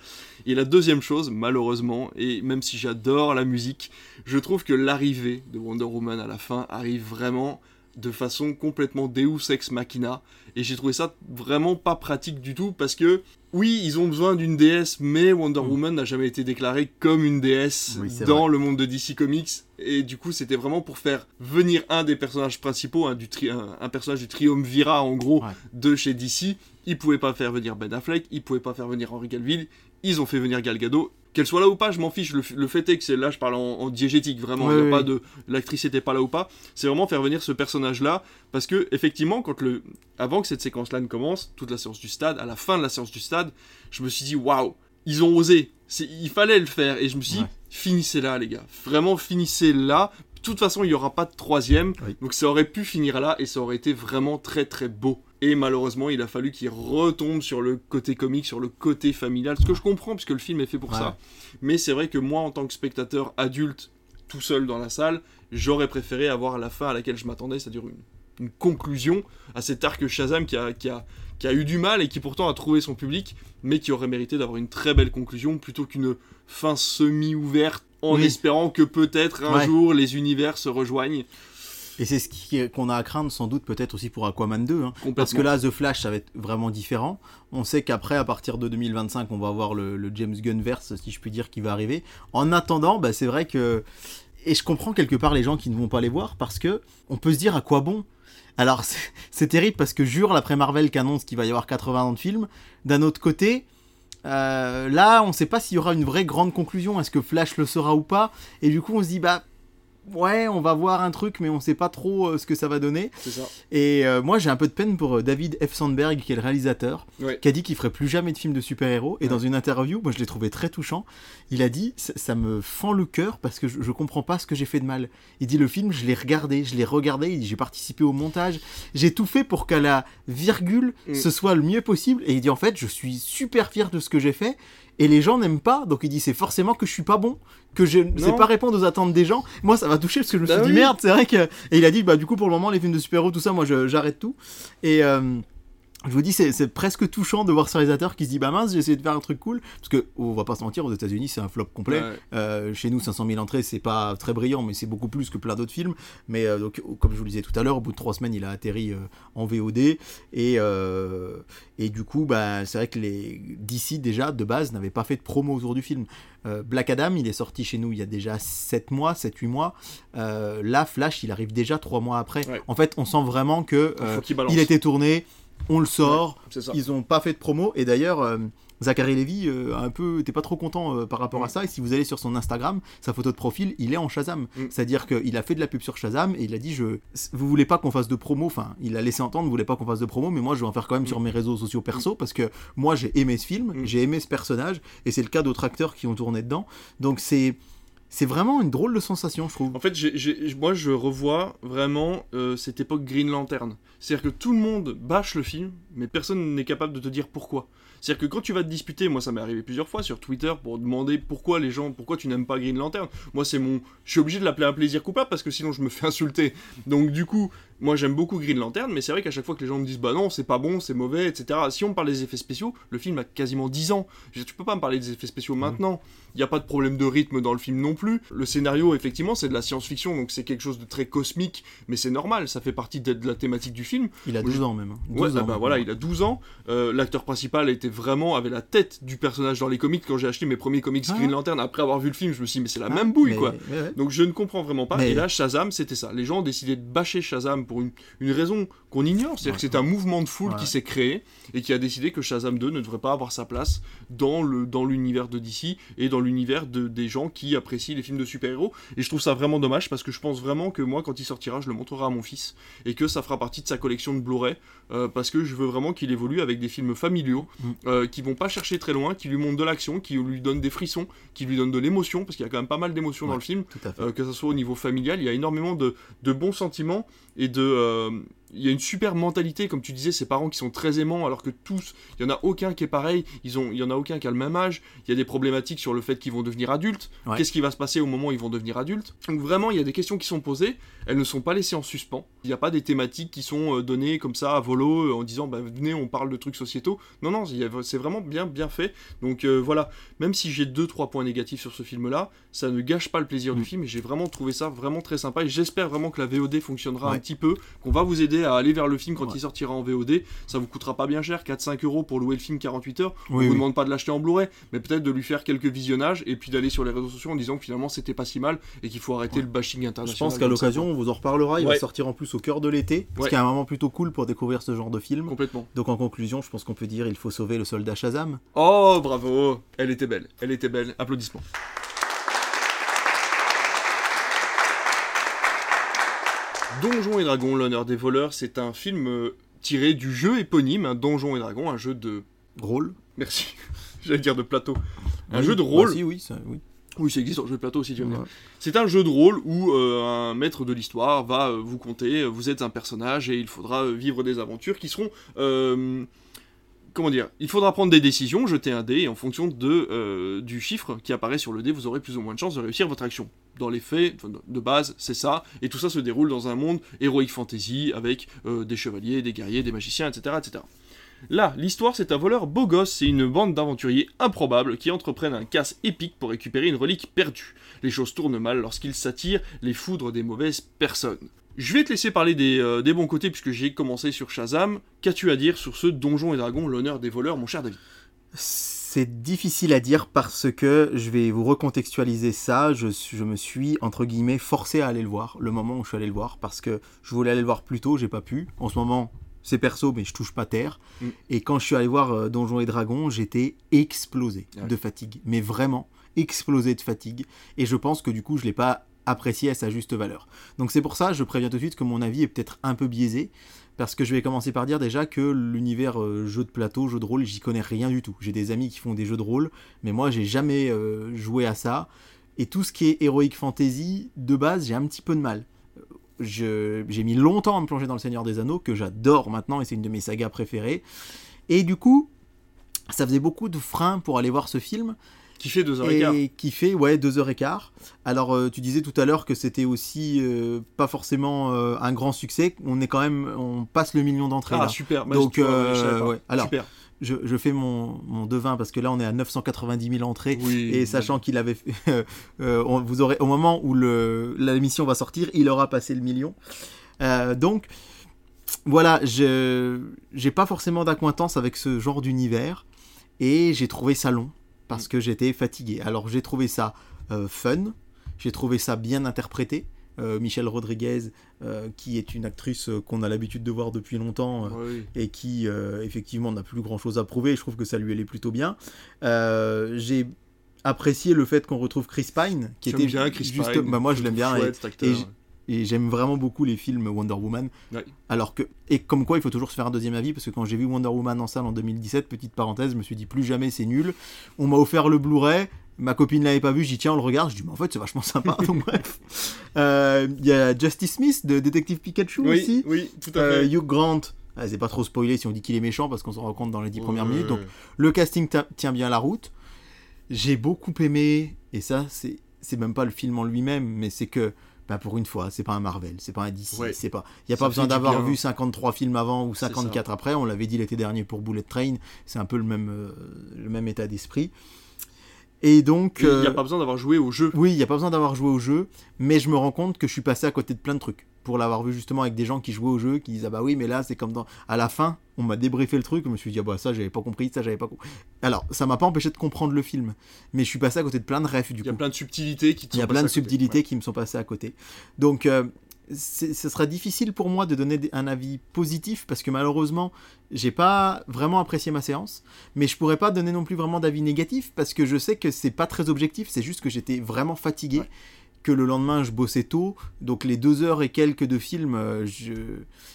Et la deuxième chose, malheureusement, et même si j'adore la musique, je trouve que l'arrivée de Wonder Woman à la fin arrive vraiment de façon complètement Deus ex machina et j'ai trouvé ça vraiment pas pratique du tout parce que oui, ils ont besoin d'une déesse, mais Wonder mm. Woman n'a jamais été déclarée comme une déesse dans le monde de DC Comics. Et du coup, c'était vraiment pour faire venir un des personnages principaux, un, du un, personnage du triumvirat en gros de chez DC. Ils pouvaient pas faire venir Ben Affleck, ils pouvaient pas faire venir Henry Cavill, ils ont fait venir Gal Gadot qu'elle soit là ou pas, je m'en fiche. Le, fait est que c'est là, je parle en, diégétique, vraiment. il a pas de l'actrice était pas là ou pas. C'est vraiment faire venir ce personnage-là, parce que effectivement, quand le, avant que cette séquence-là ne commence, toute la séance du stade, à la fin de la séance du stade, je me suis dit waouh, ils ont osé. Il fallait le faire, et je me suis dit finissez là, les gars. Vraiment finissez là. De toute façon, il n'y aura pas de troisième, donc ça aurait pu finir là, et ça aurait été vraiment très très beau. Et malheureusement, il a fallu qu'il retombe sur le côté comique, sur le côté familial, ce que je comprends, puisque le film est fait pour ça. Mais c'est vrai que moi, en tant que spectateur adulte, tout seul dans la salle, j'aurais préféré avoir la fin à laquelle je m'attendais, c'est-à-dire une, conclusion à cet arc Shazam qui a, qui, a, qui a eu du mal et qui pourtant a trouvé son public, mais qui aurait mérité d'avoir une très belle conclusion plutôt qu'une fin semi-ouverte en espérant que peut-être un jour les univers se rejoignent. Et c'est ce qu'on a à craindre sans doute peut-être aussi pour Aquaman 2. Hein. parce que là, The Flash, ça va être vraiment différent. On sait qu'après, à partir de 2025, on va avoir le, James Gunn verse, si je puis dire, qui va arriver. En attendant, bah, c'est vrai que et je comprends quelque part les gens qui ne vont pas les voir parce que on peut se dire à quoi bon? Alors c'est terrible parce que jure l'après Marvel qui annonce qu'il va y avoir 80 ans de film. D'un autre côté, euh, là on ne sait pas s'il y aura une vraie grande conclusion. Est-ce que Flash le sera ou pas? Et du coup on se dit bah ouais, on va voir un truc, mais on sait pas trop euh, ce que ça va donner. Ça. Et euh, moi, j'ai un peu de peine pour euh, David F. Sandberg, qui est le réalisateur, Ouais. qui a dit qu'il ferait plus jamais de film de super-héros. Et Ouais. dans une interview, moi, je l'ai trouvé très touchant. Il a dit ça, me fend le cœur parce que je, je comprends pas ce que j'ai fait de mal. Il dit le film, je l'ai regardé, je l'ai regardé. Il dit j'ai participé au montage, j'ai tout fait pour qu'à la virgule, Mm. ce soit le mieux possible. Et il dit en fait, je suis super fier de ce que j'ai fait. Et les gens n'aiment pas, donc il dit c'est forcément que je suis pas bon, que je ne sais pas répondre aux attentes des gens. Moi, ça m'a touché parce que je me Bah suis dit oui. merde, c'est vrai que. Et il a dit bah du coup pour le moment les films de super-héros tout ça, moi j'arrête tout. Et euh, je vous dis c'est presque touchant de voir ce réalisateur qui se dit bah mince j'ai essayé de faire un truc cool parce que on va pas se mentir aux États-Unis c'est un flop complet. Ouais. Euh, chez nous, 500 000 entrées, c'est pas très brillant, mais c'est beaucoup plus que plein d'autres films. Mais euh, donc, comme je vous le disais tout à l'heure, au bout de trois semaines, il a atterri euh, en VOD. Et, et du coup, bah, c'est vrai que les DC, déjà, de base, n'avaient pas fait de promo autour du film. Black Adam, il est sorti chez nous il y a déjà 7 mois, 7-8 mois. Là, Flash, il arrive déjà 3 mois après. Ouais. En fait, on sent vraiment que Il faut qu'il il été tourné, on le sort, ça. ils n'ont pas fait de promo et d'ailleurs euh, Zachary Levy euh, un peu pas trop content euh, par rapport à Mm. ça et si vous allez sur son Instagram sa photo de profil il est en Shazam Mm. c'est à dire qu'il a fait de la pub sur Shazam et il a dit je vous voulez pas qu'on fasse de promo? Enfin il a laissé entendre vous voulez pas qu'on fasse de promo mais moi je vais en faire quand même Mm. sur mes réseaux sociaux perso parce que moi j'ai aimé ce film j'ai aimé ce personnage et c'est le cas d'autres acteurs qui ont tourné dedans donc c'est c'est vraiment une drôle de sensation je trouve En fait, moi, je revois vraiment euh, cette époque Green Lantern. C'est-à-dire que tout le monde bâche le film, mais personne n'est capable de te dire pourquoi. C'est-à-dire que quand tu vas te disputer, moi ça m'est arrivé plusieurs fois sur Twitter pour demander pourquoi les gens, pourquoi tu n'aimes pas Green Lantern. Moi c'est mon, je suis obligé de l'appeler un plaisir coupable parce que sinon je me fais insulter. Donc du coup, moi j'aime beaucoup Green Lantern, mais c'est vrai qu'à chaque fois que les gens me disent bah non c'est pas bon, c'est mauvais, etc. Si on parle des effets spéciaux, le film a quasiment 10 ans. Je tu peux pas me parler des effets spéciaux maintenant. Il n'y a pas de problème de rythme dans le film non plus. Le scénario, effectivement, c'est de la science-fiction, donc c'est quelque chose de très cosmique, mais c'est normal, ça fait partie de de la thématique du film. il a Moi, 12 je- ans même hein. Ouais, 12 ah ans, bah voilà, il a 12 ans. Euh, L'acteur principal était vraiment, avait la tête du personnage dans les comics. Quand j'ai acheté mes premiers comics Ah. Green Lantern, après avoir vu le film, je me suis dit, mais c'est la Ah, même bouille, mais- quoi. ouais, ouais. Donc je ne comprends vraiment pas. Mais- Et là, Shazam, c'était ça. Les gens ont décidé de bâcher Shazam pour une, une raison qu'on ignore. C'est-à-dire que c'est un mouvement de foule Ouais. qui s'est créé et qui a décidé que Shazam 2 ne devrait pas avoir sa place dans le dans l'univers de DC et dans l'univers de, des gens qui apprécient les films de super-héros. Et je trouve ça vraiment dommage parce que je pense vraiment que moi, quand il sortira, je le montrerai à mon fils et que ça fera partie de sa collection de Blu-ray euh, parce que je veux vraiment qu'il évolue avec des films familiaux Mm. euh, qui vont pas chercher très loin, qui lui montrent de l'action, qui lui donnent des frissons, qui lui donnent de l'émotion parce qu'il y a quand même pas mal d'émotions dans le film. Euh, que ce soit au niveau familial, il y a énormément de, de bons sentiments et de. Il y a une super mentalité, comme tu disais, ces parents qui sont très aimants, alors que tous, il y en a aucun qui est pareil, ils ont, il y en a aucun qui a le même âge, il y a des problématiques sur le fait qu'ils vont devenir adultes, Ouais. qu'est-ce qui va se passer au moment où ils vont devenir adultes? Donc vraiment, il y a des questions qui sont posées, elles ne sont pas laissées en suspens, il n'y a pas des thématiques qui sont euh, données comme ça à volo, euh, en disant, bah, venez, on parle de trucs sociétaux. Non, non, c'est vraiment bien, bien fait. Donc euh, voilà, même si j'ai deux, trois points négatifs sur ce film-là, ça ne gâche pas le plaisir du Mm. film et j'ai vraiment trouvé ça vraiment très sympa et j'espère vraiment que la VOD fonctionnera un petit peu, qu'on va vous aider à aller vers le film quand Ouais. il sortira en VOD. Ça vous coûtera pas bien cher, 4-5 euros pour louer le film 48 heures. Oui, on vous oui. demande pas de l'acheter en Blu-ray, mais peut-être de lui faire quelques visionnages et puis d'aller sur les réseaux sociaux en disant que finalement c'était pas si mal et qu'il faut arrêter Ouais. le bashing Je international. pense qu'à l'occasion, on vous en reparlera. Il Ouais. va sortir en plus au cœur de l'été, ce Ouais. qui est un moment plutôt cool pour découvrir ce genre de film. Complètement. Donc en conclusion, je pense qu'on peut dire il faut sauver le soldat Shazam. Oh, bravo Elle était belle, elle était belle. Applaudissements. Donjons et Dragons, l'honneur des voleurs, c'est un film euh, tiré du jeu éponyme, un Donjons et Dragons, un jeu de... Rôle. Merci, j'allais dire de plateau. Un Oui. jeu de rôle. Bah, si, oui, ça, oui. Oui, ça existe en jeu de plateau aussi, tu. Ouais. C'est un jeu de rôle où euh, un maître de l'histoire va euh, vous conter, vous êtes un personnage et il faudra euh, vivre des aventures qui seront... comment dire Il faudra prendre des décisions, jeter un dé et en fonction euh, du chiffre qui apparaît sur le dé, vous aurez plus ou moins de chances de réussir votre action. Dans les faits, de base, c'est ça, et tout ça se déroule dans un monde héroïque fantasy avec euh, des chevaliers, des guerriers, des magiciens, etc. etc. Là, l'histoire, c'est un voleur beau gosse et une bande d'aventuriers improbables qui entreprennent un casse épique pour récupérer une relique perdue. Les choses tournent mal lorsqu'ils s'attirent les foudres des mauvaises personnes. Je vais te laisser parler des, euh, des bons côtés puisque j'ai commencé sur Shazam. Qu'as-tu à dire sur ce Donjon et Dragon, l'honneur des voleurs, mon cher David? C'est difficile à dire parce que je vais vous recontextualiser ça. Je, je, me suis, entre guillemets, forcé à aller le voir, le moment où je suis allé le voir, parce que je voulais aller le voir plus tôt, j'ai pas pu. En ce moment, c'est perso, mais je touche pas terre. Mm. Et quand je suis allé voir euh, Donjons et Dragons, j'étais explosé de fatigue. Mais vraiment, explosé de fatigue. Et je pense que du coup, je l'ai pas apprécié à sa juste valeur. Donc c'est pour ça, je préviens tout de suite que mon avis est peut-être un peu biaisé. Parce que je vais commencer par dire déjà que l'univers euh, jeu de plateau, jeu de rôle, j'y connais rien du tout. J'ai des amis qui font des jeux de rôle, mais moi j'ai jamais euh, joué à ça. Et tout ce qui est Heroic Fantasy, de base, j'ai un petit peu de mal j'ai mis longtemps à me plonger dans le Seigneur des Anneaux, que j'adore maintenant, et c'est une de mes sagas préférées. Et du coup, ça faisait beaucoup de freins pour aller voir ce film. Qui fait 2h15. Et qui fait, ouais, 2h15. Alors, euh, tu disais tout à l'heure que c'était aussi euh, pas forcément euh, un grand succès. On est quand même, on passe le million d'entrées. Ah, super. Donc, ouais. Alors, super je, fais mon, mon, devin parce que là on est à 990 000 entrées et sachant qu'il avait euh, euh, vous aurez au moment où l'émission va sortir il aura passé le million euh, donc voilà je j'ai pas forcément d'acquaintance avec ce genre d'univers et j'ai trouvé ça long parce que j'étais fatigué. Alors j'ai trouvé ça fun. J'ai trouvé ça bien interprété. Euh, Michelle Rodriguez, euh, qui est une actrice euh, qu'on a l'habitude de voir depuis longtemps et qui effectivement n'a plus grand chose à prouver. Je trouve que ça lui allait plutôt bien. J'ai apprécié le fait qu'on retrouve Chris Pine, qui était bien Chris juste, Pine, bah, moi je l'aime bien et, j'aime vraiment beaucoup les films Wonder Woman. Alors que et comme quoi il faut toujours se faire un deuxième avis parce que quand j'ai vu Wonder Woman en salle en 2017, petite parenthèse, je me suis dit plus jamais c'est nul. On m'a offert le Blu-ray, Ma copine l'avait pas vu, j'y tiens, on le regarde, je dis, mais en fait, c'est vachement sympa. donc, bref. Euh, il y a Justice Smith de Détective Pikachu aussi. Oui, tout à fait. Euh, Hugh Grant. Ah, c'est pas trop spoilé si on dit qu'il est méchant parce qu'on s'en rend compte dans les dix premières minutes. Donc, le casting tient bien la route. J'ai beaucoup aimé, et ça, c'est même pas le film en lui-même, mais c'est que bah pour une fois, c'est pas un Marvel, c'est pas un DC, c'est pas. Il y a pas besoin d'avoir vu 53 films avant ou 54 après. On l'avait dit l'été dernier pour Bullet Train. C'est un peu le même, euh, le même état d'esprit. Et donc. Il n'y a euh, pas besoin d'avoir joué au jeu. Oui, il n'y a pas besoin d'avoir joué au jeu, mais je me rends compte que je suis passé à côté de plein de trucs. Pour l'avoir vu justement avec des gens qui jouaient au jeu, qui disaient ah bah oui, mais là c'est comme dans. À la fin, on m'a débriefé le truc, je me suis dit ah bah ça j'avais pas compris, ça j'avais pas compris. Alors, ça m'a pas empêché de comprendre le film, mais je suis passé à côté de plein de refs du coup. Il y a plein de subtilités qui Il y a plein de subtilités qui me sont passées à côté. Donc. Euh, ce sera difficile pour moi de donner un avis positif parce que malheureusement, j'ai pas vraiment apprécié ma séance, mais je pourrais pas donner non plus vraiment d'avis négatif parce que je sais que c'est pas très objectif, c'est juste que j'étais vraiment fatigué. Que le lendemain je bossais tôt, donc les deux heures et quelques de film, euh, je...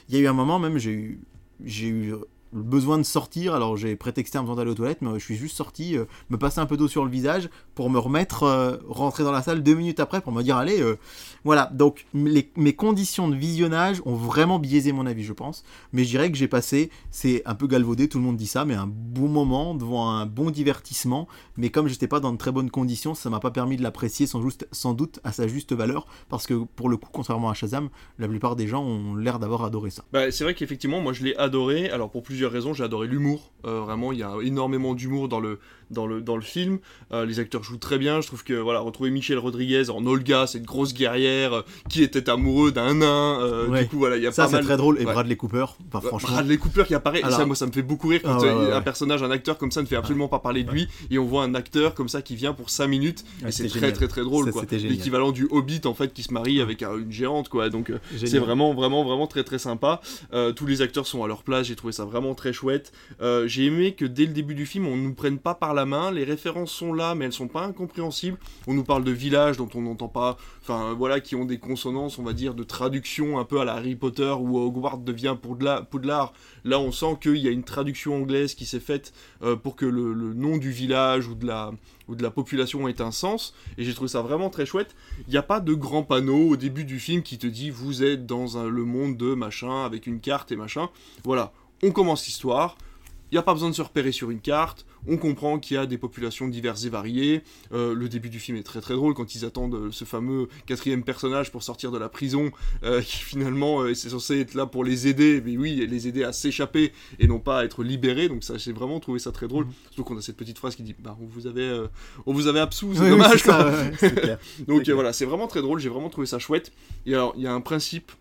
il y a eu un moment même, j'ai eu, j'ai eu le besoin de sortir. Alors j'ai prétexté en besoin d'aller aux toilettes, mais je suis juste sorti, euh, me passer un peu d'eau sur le visage pour me remettre, euh, rentrer dans la salle deux minutes après pour me dire allez, euh, voilà. Donc mes conditions de visionnage ont vraiment biaisé mon avis, je pense. Mais je dirais que j'ai passé, c'est un peu galvaudé, tout le monde dit ça, mais un bon moment devant un bon divertissement. Mais comme j'étais pas dans de très bonnes conditions, ça m'a pas permis de l'apprécier sans, sans doute à sa juste valeur, parce que pour le coup, contrairement à Shazam, la plupart des gens ont l'air d'avoir adoré ça. Bah, c'est vrai qu'effectivement, moi je l'ai adoré. Alors pour plusieurs raisons. J'ai adoré l'humour. Euh, vraiment, il y a énormément d'humour dans le, dans le, dans le film. Euh, les acteurs jouent très bien. Je trouve que voilà, retrouver Michel Rodriguez en Olga, cette grosse guerrière euh, qui était amoureux d'un nain. Du coup, voilà, il y a ça, c'est très drôle. Et Bradley Cooper, franchement. Bradley Cooper qui apparaît. ça, moi, ça me fait beaucoup rire quand ah, un personnage, un acteur comme ça ne fait absolument pas parler de lui et on voit un acteur comme ça qui vient pour 5 minutes. et c'est très, très, très drôle. L'équivalent du Hobbit en fait qui se marie avec une géante, quoi. Donc, c'est vraiment, vraiment, vraiment très, très sympa. tous les acteurs sont à leur place. J'ai trouvé ça vraiment très chouette. Euh, j'ai aimé que dès le début du film, on ne nous prenne pas par la main. Les références sont là, mais elles sont pas incompréhensibles. On nous parle de villages dont on n'entend pas, enfin voilà, qui ont des consonances, on va dire, de traduction un peu à la Harry Potter où Hogwarts devient Poudlard. Là, on sent qu'il y a une traduction anglaise qui s'est faite euh, pour que le, nom du village ou de la ou de la population ait un sens, et j'ai trouvé ça vraiment très chouette. Il n'y a pas de grand panneau au début du film qui te dit vous êtes dans le monde de machin avec une carte et machin. Voilà, on commence l'histoire, il n'y a pas besoin de se repérer sur une carte, on comprend qu'il y a des populations diverses et variées. Euh, le début du film est très très drôle quand ils attendent euh, ce fameux quatrième personnage pour sortir de la prison, euh, qui finalement est censé être là pour les aider, mais oui, les aider à s'échapper et non pas à être libérés. Donc ça, j'ai vraiment trouvé ça très drôle. Mhm. Surtout qu'on a cette petite phrase qui dit bah, on vous avait, on vous avait absous, c'est dommage. Donc voilà, c'est vraiment très drôle, j'ai vraiment trouvé ça chouette. Et alors, il y a un principe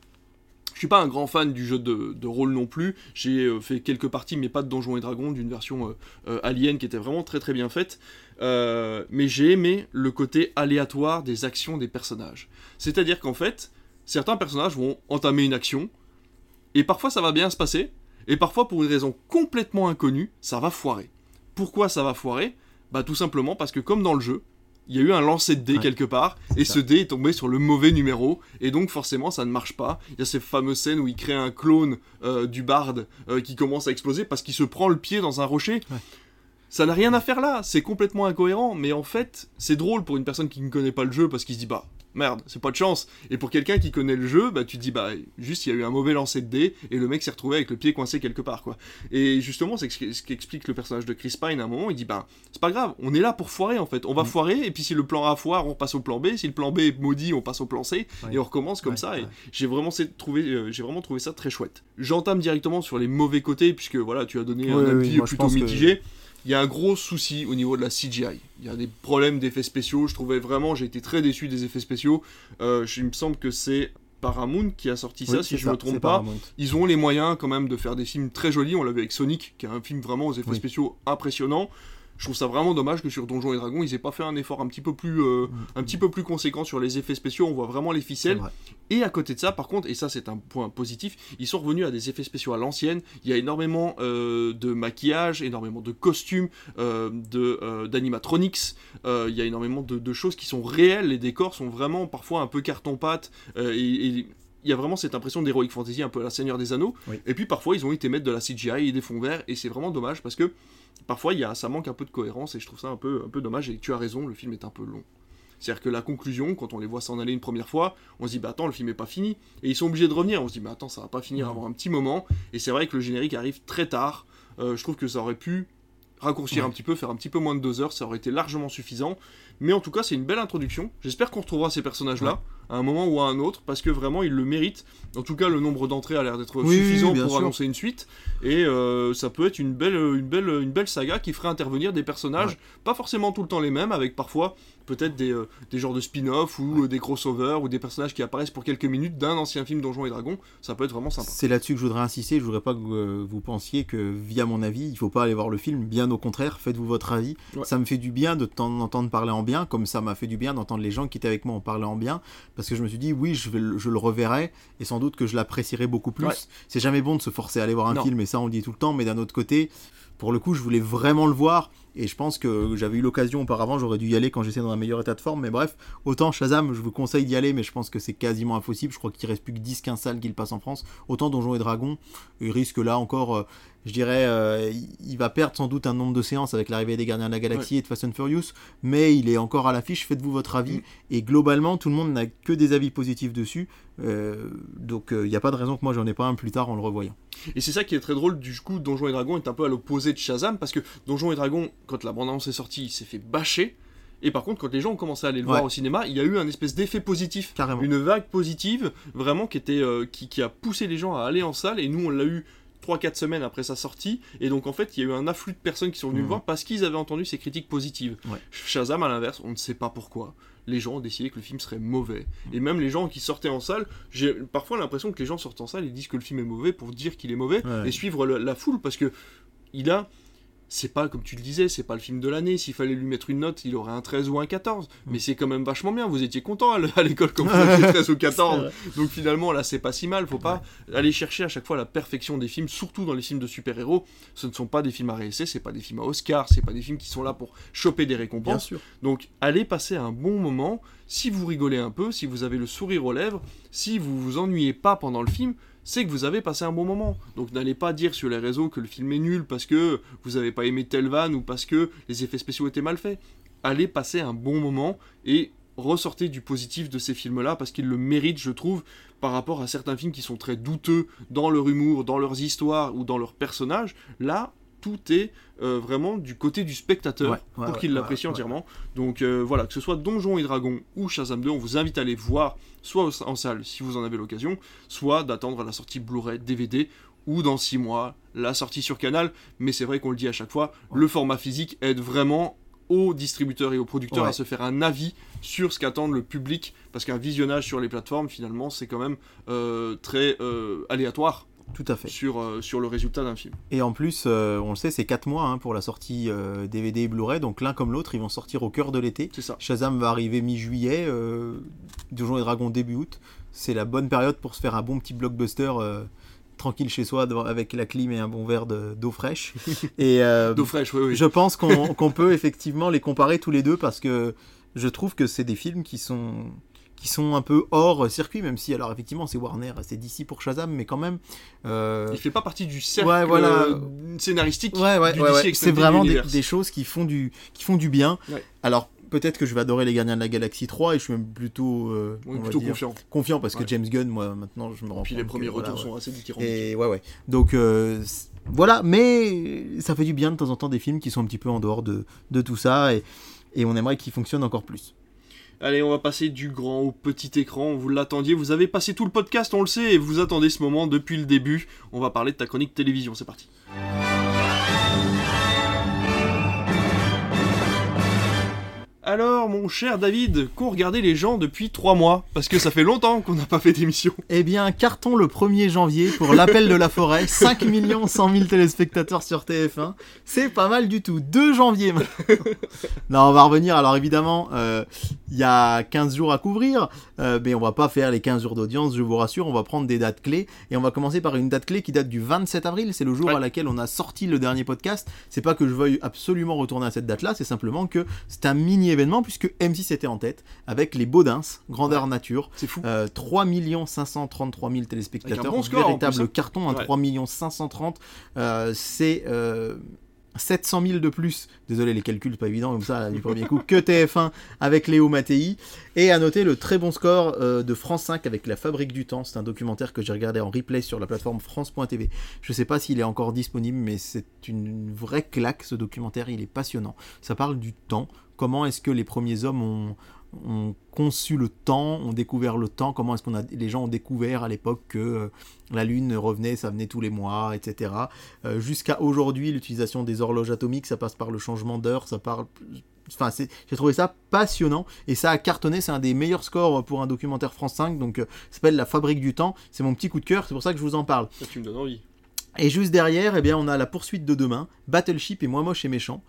je suis pas un grand fan du jeu de, rôle non plus. J'ai euh, fait quelques parties, mais pas de Donjons et Dragons, d'une version euh, euh, Alien qui était vraiment très très bien faite. mais j'ai aimé le côté aléatoire des actions des personnages. C'est-à-dire qu'en fait, certains personnages vont entamer une action, et parfois ça va bien se passer, et parfois pour une raison complètement inconnue, ça va foirer. Pourquoi ça va foirer? Bah tout simplement parce que comme dans le jeu, il y a eu un lancer de dés quelque part, et ce dé est tombé sur le mauvais numéro, et donc forcément ça ne marche pas. Il y a ces fameuses scènes où il crée un clone euh, du barde euh, qui commence à exploser parce qu'il se prend le pied dans un rocher. Ça n'a rien à faire là, c'est complètement incohérent, mais en fait, c'est drôle pour une personne qui ne connaît pas le jeu parce qu'il se dit bah merde, c'est pas de chance. Et pour quelqu'un qui connaît le jeu, bah tu te dis bah juste il y a eu un mauvais lancer de dés et le mec s'est retrouvé avec le pied coincé quelque part quoi. Et justement c'est ce qu'explique le personnage de Chris Pine à un moment, il dit bah c'est pas grave, on est là pour foirer en fait, on va mm. foirer et puis si le plan A foire, on passe au plan B, si le plan B est maudit, on passe au plan C et on recommence comme ça et j'ai vraiment trouvé euh, j'ai vraiment trouvé ça très chouette. J'entame directement sur les mauvais côtés puisque voilà, tu as donné un avis plutôt mitigé il y a un gros souci au niveau de la CGI. Il y a des problèmes d'effets spéciaux. Je trouvais vraiment, j'ai été très déçu des effets spéciaux. Euh, il me semble que c'est Paramount qui a sorti ça, si je ne me trompe pas. Ils ont les moyens quand même de faire des films très jolis. On l'avait avec Sonic, qui est un film vraiment aux effets spéciaux impressionnants je trouve ça vraiment dommage que sur Donjons et Dragons, ils aient pas fait un effort un petit peu plus, euh, mm. un petit peu plus conséquent sur les effets spéciaux. On voit vraiment les ficelles. Et à côté de ça, par contre, et ça c'est un point positif, ils sont revenus à des effets spéciaux à l'ancienne. Il y a énormément euh, de maquillage, énormément de costumes, euh, de d'animatronics. il y a énormément de, choses qui sont réelles. Les décors sont vraiment parfois un peu carton-pâte et, il y a vraiment cette impression d'Heroic Fantasy un peu à la Seigneur des Anneaux. Et puis parfois ils ont été mettre de la CGI et des fonds verts et c'est vraiment dommage parce que parfois il y a, ça manque un peu de cohérence et je trouve ça un peu, un peu dommage et tu as raison, le film est un peu long. C'est-à-dire que la conclusion, quand on les voit s'en aller une première fois, on se dit bah attends le film est pas fini et ils sont obligés de revenir. On se dit bah attends ça va pas finir avant un petit moment et c'est vrai que le générique arrive très tard. Euh, je trouve que ça aurait pu raccourcir un petit peu, faire un petit peu moins de deux heures, ça aurait été largement suffisant. Mais en tout cas, c'est une belle introduction. J'espère qu'on retrouvera ces personnages-là à un moment ou à un autre, parce que vraiment, ils le méritent. En tout cas, le nombre d'entrées a l'air d'être suffisant pour annoncer une suite. Et euh, ça peut être une belle, une, belle, une belle saga qui ferait intervenir des personnages, pas forcément tout le temps les mêmes, avec parfois peut-être des, euh, des genres de spin-off ou euh, des crossovers ou des personnages qui apparaissent pour quelques minutes d'un ancien film Donjons et Dragons, ça peut être vraiment sympa. C'est là-dessus que je voudrais insister, je voudrais pas que euh, vous pensiez que via mon avis, il faut pas aller voir le film, bien au contraire, faites-vous votre avis. Ça me fait du bien de t'entendre parler en bien, comme ça m'a fait du bien d'entendre les gens qui étaient avec moi en parler en bien, parce que je me suis dit, oui, je, vais, je le reverrai, et sans doute que je l'apprécierai beaucoup plus. C'est jamais bon de se forcer à aller voir un film, et ça on le dit tout le temps, mais d'un autre côté, pour le coup, je voulais vraiment le voir. Et je pense que j'avais eu l'occasion auparavant, j'aurais dû y aller quand j'étais dans un meilleur état de forme. Mais bref, autant Shazam, je vous conseille d'y aller, mais je pense que c'est quasiment impossible. Je crois qu'il reste plus que 10-15 salles qui le passent en France. Autant Donjons et Dragons, il risque là encore, euh, je dirais, euh, il va perdre sans doute un nombre de séances avec l'arrivée des Gardiens de la Galaxie et de Fast and Furious. Mais il est encore à l'affiche, faites-vous votre avis. Mm. Et globalement, tout le monde n'a que des avis positifs dessus. Euh, donc il n'y a pas de raison que moi j'en ai pas un plus tard en le revoyant. Et c'est ça qui est très drôle, du coup, Donjons et Dragons est un peu à l'opposé de Shazam, parce que Donjons et Dragons, quand la bande-annonce est sortie, il s'est fait bâcher. Et par contre, quand les gens ont commencé à aller le voir au cinéma, il y a eu un espèce d'effet positif, Carrément. une vague positive, vraiment qui était, euh, qui, a poussé les gens à aller en salle. Et nous, on l'a eu 3-4 semaines après sa sortie. Et donc, en fait, il y a eu un afflux de personnes qui sont venues le mmh. voir parce qu'ils avaient entendu ces critiques positives. Shazam, à l'inverse, on ne sait pas pourquoi les gens ont décidé que le film serait mauvais. Et même les gens qui sortaient en salle, j'ai parfois l'impression que les gens sortent en salle et disent que le film est mauvais pour dire qu'il est mauvais et suivre la foule parce que il a c'est pas comme tu le disais, c'est pas le film de l'année. S'il fallait lui mettre une note, il aurait un 13 ou un 14. Mm. Mais c'est quand même vachement bien. Vous étiez content à l'école quand vous aviez 13 ou 14. Donc finalement, là, c'est pas si mal. Faut pas aller chercher à chaque fois la perfection des films, surtout dans les films de super-héros. Ce ne sont pas des films à réessayer, c'est pas des films à Oscar, c'est pas des films qui sont là pour choper des récompenses. Donc allez passer un bon moment. Si vous rigolez un peu, si vous avez le sourire aux lèvres, si vous vous ennuyez pas pendant le film, c'est que vous avez passé un bon moment. Donc n'allez pas dire sur les réseaux que le film est nul parce que vous n'avez pas aimé tel van ou parce que les effets spéciaux étaient mal faits. Allez passer un bon moment et ressortez du positif de ces films-là parce qu'ils le méritent, je trouve, par rapport à certains films qui sont très douteux dans leur humour, dans leurs histoires ou dans leurs personnages. Là, tout est euh, vraiment du côté du spectateur pour qu'il l'apprécie entièrement. Donc euh, voilà, que ce soit Donjons et Dragons ou Shazam 2, on vous invite à aller voir soit en salle si vous en avez l'occasion, soit d'attendre la sortie Blu-ray, DVD ou dans 6 mois la sortie sur Canal. Mais c'est vrai qu'on le dit à chaque fois, le format physique aide vraiment aux distributeurs et aux producteurs à se faire un avis sur ce qu'attend le public, parce qu'un visionnage sur les plateformes, finalement, c'est quand même euh, très aléatoire Tout à fait. sur, euh, sur le résultat d'un film. Et en plus, euh, on le sait, c'est 4 mois hein, pour la sortie euh, DVD et Blu-ray, donc l'un comme l'autre, ils vont sortir au cœur de l'été. C'est ça. Shazam va arriver mi-juillet, euh, Donjons et Dragons début août. C'est la bonne période pour se faire un bon petit blockbuster euh, tranquille chez soi avec la clim et un bon verre de- d'eau fraîche. et euh, D'eau fraîche, oui, oui. je pense qu'on qu'on peut effectivement les comparer tous les deux parce que je trouve que c'est des films qui sont qui sont un peu hors circuit, même si alors effectivement c'est Warner, c'est d'ici pour Shazam, mais quand même. euh, Il fait pas partie du cercle Ouais, voilà. euh, scénaristique Ouais, ouais, DC. C'est vraiment des, choses qui font du, qui font du bien. Alors, peut-être que je vais adorer Les Gardiens de la Galaxie 3 et je suis même plutôt, euh, Oui, plutôt dire, confiant. confiant parce que Ouais. James Gunn, moi, maintenant, je me rends Puis compte les premiers que, retours sont assez. Et ouais, ouais. Donc, euh, voilà, mais ça fait du bien de temps en temps des films qui sont un petit peu en dehors de, de tout ça et, et on aimerait qu'ils fonctionnent encore plus. Allez, on va passer du grand au petit écran. Vous l'attendiez, vous avez passé tout le podcast, on le sait, et vous attendez ce moment depuis le début. On va parler de ta chronique télévision, c'est parti. Alors, mon cher David, qu'ont regardé les gens depuis 3 mois? Parce que ça fait longtemps qu'on n'a pas fait d'émission. Eh bien, carton le 1er janvier pour l'appel de la forêt, 5 millions 100 000 téléspectateurs sur TF1. C'est pas mal du tout. 2 janvier maintenant. non, on va revenir. Alors évidemment, euh, il y a 15 jours à couvrir, euh, mais on va pas faire les 15 jours d'audience, je vous rassure. On va prendre des dates clés et on va commencer par une date clé qui date du 27 avril. C'est le jour Ouais. à laquelle on a sorti le dernier podcast. C'est pas que je veuille absolument retourner à cette date-là, c'est simplement que c'est un mini événement puisque M6 était en tête avec les Baudins, grandeur nature. C'est fou. Euh, 3 533 000 téléspectateurs. Bon score, Véritable plus, hein. carton, un Ouais. 3 530 euh, C'est euh, 700 000 de plus. Désolé, les calculs pas évidents comme ça du premier coup. Que TF1 avec Léo Mattei. Et à noter le très bon score euh, de France 5 avec La Fabrique du Temps. C'est un documentaire que j'ai regardé en replay sur la plateforme France.tv. Je sais pas s'il est encore disponible, mais c'est une vraie claque ce documentaire. Il est passionnant. Ça parle du temps. Comment est-ce que les premiers hommes ont, ont conçu le temps, ont découvert le temps, comment est-ce qu'on a les gens ont découvert à l'époque que euh, la lune revenait, ça venait tous les mois, etc. Euh, Jusqu'à aujourd'hui, l'utilisation des horloges atomiques, ça passe par le changement d'heure, ça parle. Enfin, j'ai trouvé ça passionnant et ça a cartonné. C'est un des meilleurs scores pour un documentaire France 5, donc euh, ça s'appelle La Fabrique du Temps. C'est mon petit coup de cœur, c'est pour ça que je vous en parle. Ça, tu me donnes envie. Et juste derrière, eh bien, on a la poursuite de demain, Battleship et Moi Moche et Méchant.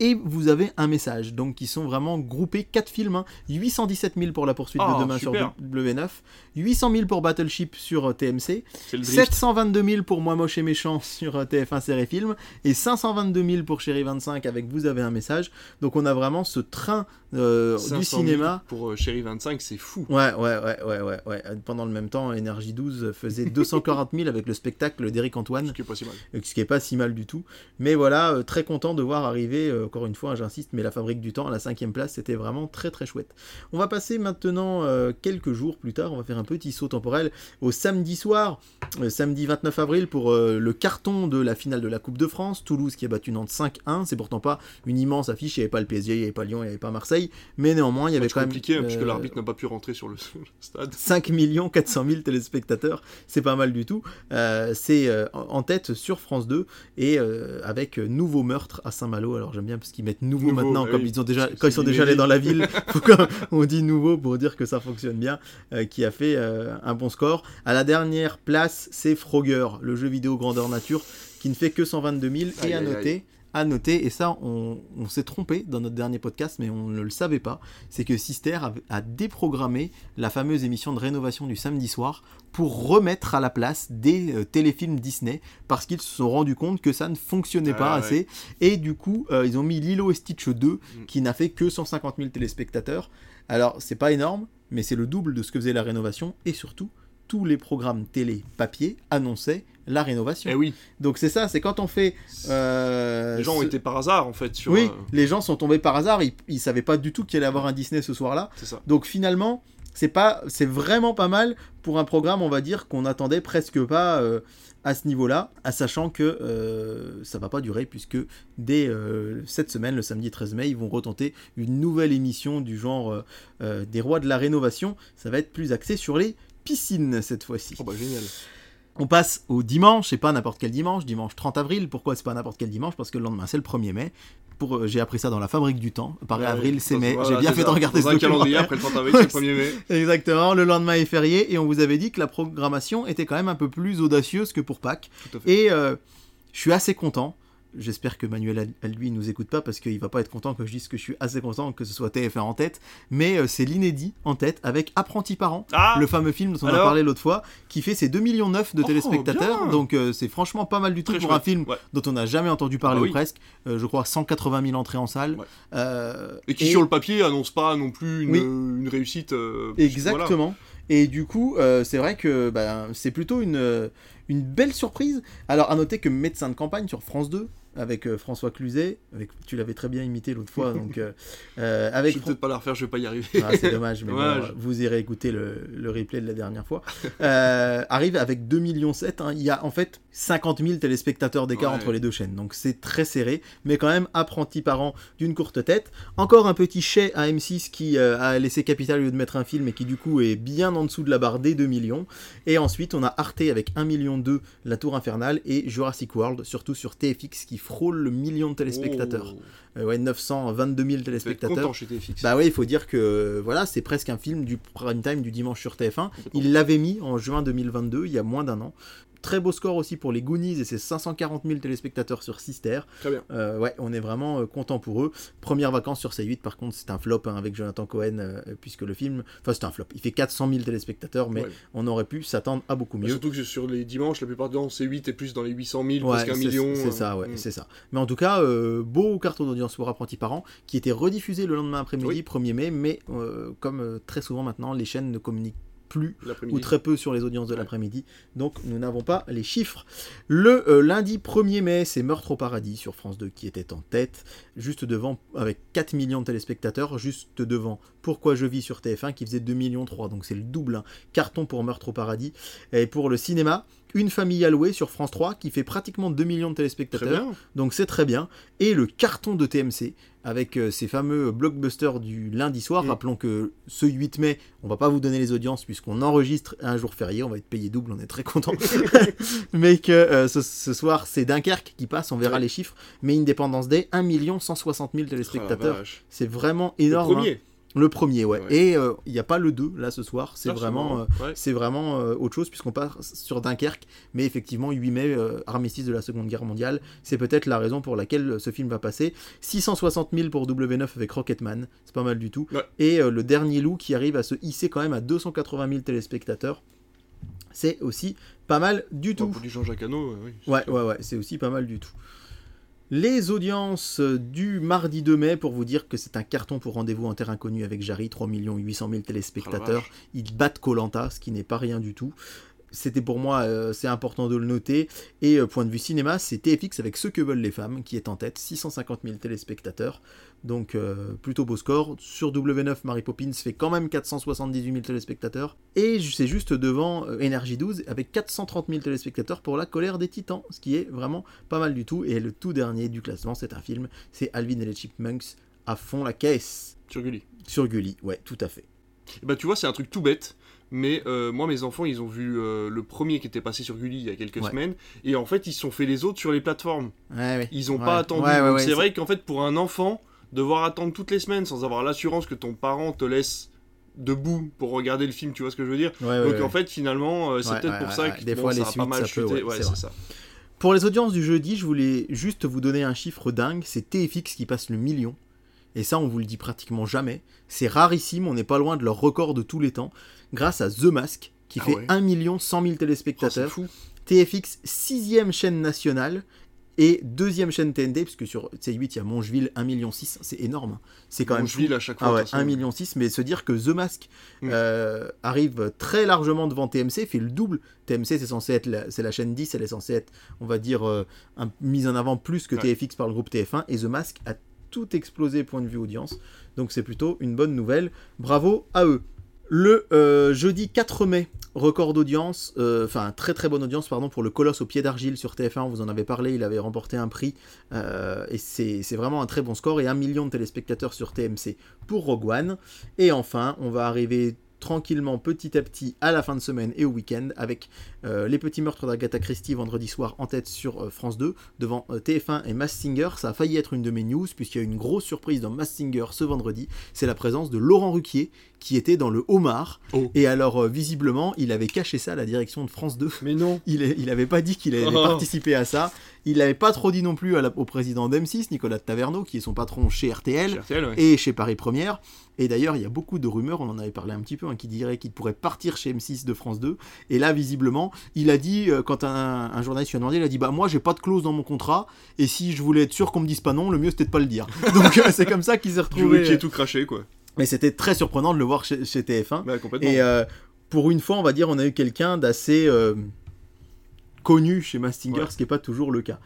Et vous avez un message, donc qui sont vraiment groupés, 4 films, hein. 817 000 pour la poursuite Ah, de demain super. sur W9, 800 000 pour Battleship sur TMC, C'est le drift. 722 000 pour Moi Moche et Méchant sur euh, TF1 Série Film, et 522 000 pour Chéri 25 avec Vous avez un message. Donc on a vraiment ce train euh, 500 du 000 cinéma Pour euh, Chéri 25, c'est fou. Ouais, ouais, ouais, ouais, ouais, ouais. Pendant le même temps, Énergie 12 faisait 240 000 avec le spectacle d'Éric Antoine, Ce qui est pas si mal. ce qui est pas si mal du tout. Mais voilà, euh, très content de voir arriver, euh, encore une fois, hein, j'insiste, mais la Fabrique du Temps à la cinquième place, c'était vraiment très très chouette. On va passer maintenant euh, quelques jours plus tard, on va faire un petit saut temporel au samedi soir, euh, samedi 29 avril pour euh, le carton de la finale de la Coupe de France, Toulouse qui a battu Nantes 5-1. C'est pourtant pas une immense affiche, il n'y avait pas le PSG, il n'y avait pas Lyon, il n'y avait pas Marseille, mais néanmoins il y avait quand même compliqué, puisque euh, l'arbitre n'a pas pu rentrer sur le, stade. 5 400 000 téléspectateurs, c'est pas mal du tout. C'est en tête sur France 2 et avec nouveau meurtre à Saint-Malo. Alors j'aime bien parce qu'ils mettent nouveau, Nouveau, maintenant, bah comme oui, ils ont déjà, quand ils sont déjà allés dans la ville, faut on dit nouveau pour dire que ça fonctionne bien, euh, qui a fait euh, un bon score. À la dernière place, c'est Frogger, le jeu vidéo grandeur nature, qui ne fait que 122 000 et à aïe, noter. À noter, et ça on, on s'est trompé dans notre dernier podcast, mais on ne le savait pas, c'est que Sister a, a déprogrammé la fameuse émission de rénovation du samedi soir pour remettre à la place des euh, téléfilms Disney parce qu'ils se sont rendus compte que ça ne fonctionnait Ah pas ouais. assez et du coup euh, ils ont mis Lilo et Stitch 2 Mm. qui n'a fait que 150 000 téléspectateurs alors c'est pas énorme mais c'est le double de ce que faisait la rénovation et surtout tous les programmes télé papier annonçaient la rénovation Eh oui, donc c'est ça c'est quand on fait euh, les gens ont été par hasard en fait sur. oui euh, les gens sont tombés par hasard ils, ils savaient pas du tout qu'il allait y avoir un Disney ce soir là C'est ça. donc finalement, c'est pas, c'est vraiment pas mal pour un programme, on va dire qu'on attendait presque pas euh, à ce niveau-là, à sachant que ça va pas durer puisque dès cette semaine, le samedi 13 mai, ils vont retenter une nouvelle émission du genre des rois de la rénovation. Ça va être plus axé sur les piscines cette fois-ci. Oh bah génial. On passe au dimanche, et pas n'importe quel dimanche, dimanche 30 avril. Pourquoi c'est pas n'importe quel dimanche? Parce que le lendemain, c'est le 1er mai. Pour, euh, j'ai appris ça dans la fabrique du temps. Ouais, avril, c'est mai. voilà, j'ai bien fait de ça. regarder Dans ce un calendrier, après le 30 avril, c'est le 1er mai. Exactement, le lendemain est férié et on vous avait dit que la programmation était quand même un peu plus audacieuse que pour Pâques. Tout à fait. Et euh, je suis assez content. J'espère que Manuel, à lui, nous écoute pas parce qu'il va pas être content que je dise que je suis assez content que ce soit TF1 en tête. Mais euh, c'est l'inédit en tête avec Apprenti Parent, Ah le fameux film dont on a parlé l'autre fois, qui fait ses 2,9 millions de Oh, téléspectateurs. Donc euh, c'est franchement pas mal du tout Très pour un film Ouais. dont on n'a jamais entendu parler Ah bah ou presque. Euh, je crois 180 000 entrées en salle. Ouais. Euh, Et qui, sur le papier, annonce pas non plus une, Oui. une réussite. voilà. Exactement. Et du coup, c'est vrai que ben, c'est plutôt une, une belle surprise. Alors, à noter que Médecin de campagne sur France 2, avec euh, François Cluzet, avec, tu l'avais très bien imité l'autre fois, donc euh, euh, avec Je vais peut-être pas la refaire, je vais pas y arriver. Ah, c'est dommage, mais bon, vous irez écouter le, le replay de la dernière fois. Euh, arrive avec 2 millions 7. Il y a en fait 50 000 téléspectateurs d'écart Ouais. entre les deux chaînes. Donc c'est très serré, mais quand même apprenti parent d'une courte tête. Encore un petit chais à M6 qui euh, a laissé Capital au lieu de mettre un film et qui du coup est bien en dessous de la barre des 2 millions. Et ensuite on a Arte avec 1 million 2, La Tour Infernale et Jurassic World, surtout sur TFX qui frôle le million de téléspectateurs. Oh, Euh, ouais, 922 000 tu vas être téléspectateurs. content. Bah ouais, il faut dire que voilà, c'est presque un film du prime time du dimanche sur TF1. Il l'avait mis en juin 2022, il y a moins d'un an. Très beau score aussi pour les Goonies et ses 540 000 téléspectateurs sur Sister. Très bien. Euh, ouais, on est vraiment euh, content pour eux. Première vacances sur C8, par contre, c'est un flop hein, avec Jonathan Cohen, euh, puisque le film. Enfin, c'est un flop. Il fait 400 000 téléspectateurs, mais Ouais. on aurait pu s'attendre à beaucoup Bah, mieux. surtout que sur les dimanches, la plupart du temps, c'est 8 et plus dans les 800 000, Ouais, presque million. C'est euh, ça, ouais, mm. c'est ça. Mais en tout cas, beau carton d'audience pour Apprenti Parent, qui était rediffusé le lendemain après-midi, Oui. 1er mai, mais comme très souvent maintenant, les chaînes ne communiquent plus ou très peu sur les audiences de Ouais. l'après-midi, donc nous n'avons pas les chiffres. Le euh, lundi 1er mai, c'est Meurtre au paradis sur France 2 qui était en tête, juste devant, avec 4 millions de téléspectateurs, juste devant Pourquoi je vis sur TF1 qui faisait 2 millions 3, donc c'est le double, hein. carton pour Meurtre au paradis. Et pour le cinéma, Une famille à louer sur France 3 qui fait pratiquement 2 millions de téléspectateurs, donc c'est très bien. Et le carton de TMC, avec euh, ces fameux blockbusters du lundi soir. Mm. Rappelons que ce 8 mai, on va pas vous donner les audiences puisqu'on enregistre un jour férié, on va être payé double, on est très content. mais que euh, ce, ce soir, c'est Dunkerque qui passe, on verra Ouais. les chiffres. Mais Independence Day, 1 160 000 Oh la téléspectateurs. c'est vraiment Le énorme. hein. Le premier, ouais. Ouais. Et euh, il n'y a pas le 2 là ce soir, c'est vraiment... Ouais. C'est vraiment euh, autre chose puisqu'on passe sur Dunkerque, mais effectivement 8 mai, euh, armistice de la Seconde Guerre mondiale, c'est peut-être la raison pour laquelle euh, ce film va passer. 660 000 pour W9 avec Rocketman, c'est pas mal du tout. Ouais. Et euh, le dernier loup qui arrive à se hisser quand même à 280 000 téléspectateurs, c'est aussi pas mal du tout. Pour du Jean-Jacques Hano, oui. c'est Ouais, ouais, ouais, c'est aussi pas mal du tout. Les audiences du mardi 2 mai, pour vous dire que c'est un carton pour rendez-vous en terre inconnue avec Jarry, 3 800 000 téléspectateurs. vache. Ils battent Colanta, ce qui n'est pas rien du tout. C'était pour moi, euh, c'est important de le noter. Et euh, point de vue cinéma, c'est TFX avec Ce que veulent les femmes qui est en tête, 650 000 téléspectateurs. Donc euh, plutôt beau score. Sur W9, Mary Poppins fait quand même 478 000 téléspectateurs. Et c'est juste devant euh, Energy 12 avec 430 000 téléspectateurs pour La colère des titans, ce qui est vraiment pas mal du tout. Et le tout dernier du classement, c'est un film, c'est Alvin et les Chipmunks à fond la caisse. Sur Gulli. Sur Gulli, ouais, tout à fait. Et Bah tu vois, c'est un truc tout bête, mais euh, moi mes enfants ils ont vu euh, le premier qui était passé sur Gulli il y a quelques Ouais. semaines, et en fait ils se sont fait les autres sur les plateformes. Ouais, ouais. Ils ont Ouais. pas attendu. C'est vrai qu'en fait pour un enfant, devoir attendre toutes les semaines sans avoir l'assurance que ton parent te laisse debout pour regarder le film, tu vois ce que je veux dire? Ouais, Donc ouais. en fait finalement euh, c'est peut-être pour ça que Des bon, fois, ça les a pas suites, mal ça peut, c'est c'est ça. Pour les audiences du jeudi, je voulais juste vous donner un chiffre dingue, c'est TFX qui passe le million. Et ça, on vous le dit pratiquement jamais. C'est rarissime, on n'est pas loin de leur record de tous les temps, grâce à The Mask, qui Ah fait ouais. 1 million 100 000 Oh, c'est téléspectateurs. fou. TFX, sixième chaîne nationale, et deuxième chaîne TNT, puisque sur C8, il y a Mongeville, 1 million 6, c'est énorme. C'est quand Bon, même à chaque fois. Ah ouais, de toute façon. 1 million 6, mais se dire que The Mask euh, arrive très largement devant TMC, fait le double. TMC, c'est censé être la, c'est la chaîne 10, elle est censée être, on va dire, euh, un- mise en avant plus que Ouais. TFX par le groupe TF1, et The Mask a tout explosé point de vue audience. Donc c'est plutôt une bonne nouvelle. Bravo à eux. Le euh, jeudi 4 mai, record d'audience, euh, enfin très très bonne audience pardon pour le Colosse au pied d'argile sur TF1, on vous en avait parlé, il avait remporté un prix euh, et c'est vraiment un très bon score et un million de téléspectateurs sur TMC pour Rogue One. Et enfin, on va arriver tranquillement, petit à petit, à la fin de semaine et au week-end, avec les petits meurtres d'Agatha Christie vendredi soir en tête sur France 2, devant euh, TF1 et Mass Singer. Ça a failli être une de mes news, puisqu'il y a une grosse surprise dans Mass Singer ce vendredi. C'est la présence de Laurent Ruquier, qui était dans le homard. Oh. Et alors, visiblement, il avait caché ça à la direction de France 2. Mais non Il, est- il avait pas dit qu'il allait Oh. participer à ça. Il n'avait pas trop dit non plus à la- au président d'M6, Nicolas Taverneau, qui est son patron chez RTL Chez RTL, ouais. et chez Paris Première. Et d'ailleurs, il y a beaucoup de rumeurs, on en avait parlé un petit peu, hein, qui diraient qu'il pourrait partir chez M6 de France 2. Et là, visiblement, il a dit, euh, quand un, un journaliste lui a demandé, il a dit Bah, moi, j'ai pas de clause dans mon contrat, et si je voulais être sûr qu'on me dise pas non, le mieux c'était de pas le dire. Donc, euh, c'est comme ça qu'il s'est retrouvé. qui est tout craché, quoi. Mais c'était très surprenant de le voir chez, chez TF1. Bah. Et euh, pour une fois, on va dire, on a eu quelqu'un d'assez euh, connu chez Mastinger, Ouais. ce qui n'est pas toujours le cas.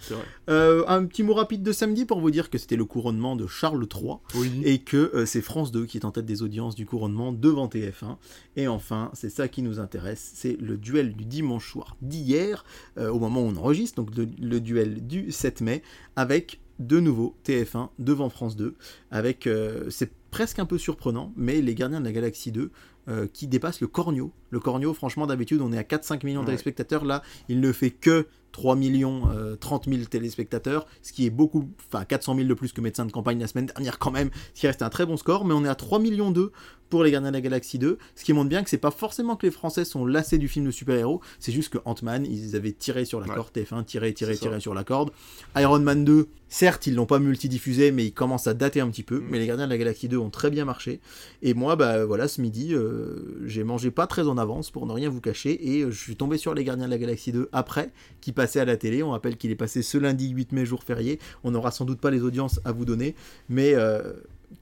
Euh, un petit mot rapide de samedi pour vous dire que c'était le couronnement de Charles III Oui. et que c'est France 2 qui est en tête des audiences du couronnement devant TF1. Et enfin, c'est ça qui nous intéresse, c'est le duel du dimanche soir d'hier, au moment où on enregistre, donc le, le duel du 7 mai, avec de nouveau TF1 devant France 2, avec, c'est presque un peu surprenant, mais les Gardiens de la Galaxie 2 euh, qui dépassent le Cornio. Le Cornio, franchement, d'habitude, on est à 4-5 millions de Ouais. téléspectateurs. Là, il ne fait que 3 millions euh, 30 000 téléspectateurs, ce qui est beaucoup, enfin 400 000 de plus que Médecins de campagne la semaine dernière quand même, ce qui reste un très bon score, mais on est à 3 millions 2 pour les Gardiens de la Galaxie 2, ce qui montre bien que c'est pas forcément que les Français sont lassés du film de super-héros, c'est juste que Ant-Man, ils avaient tiré sur la Ouais. corde, TF1, tiré, tiré, tiré sur la corde. Iron Man 2, certes, ils l'ont pas multidiffusé, mais ils commencent à dater un petit peu, Mm. mais les Gardiens de la Galaxie 2 ont très bien marché, et moi, bah voilà, ce midi, euh, j'ai mangé pas très en avance pour ne rien vous cacher, et euh, je suis tombé sur les Gardiens de la Galaxie 2 après, qui passait à la télé. On rappelle qu'il est passé ce lundi 8 mai, jour férié. On n'aura sans doute pas les audiences à vous donner, mais euh,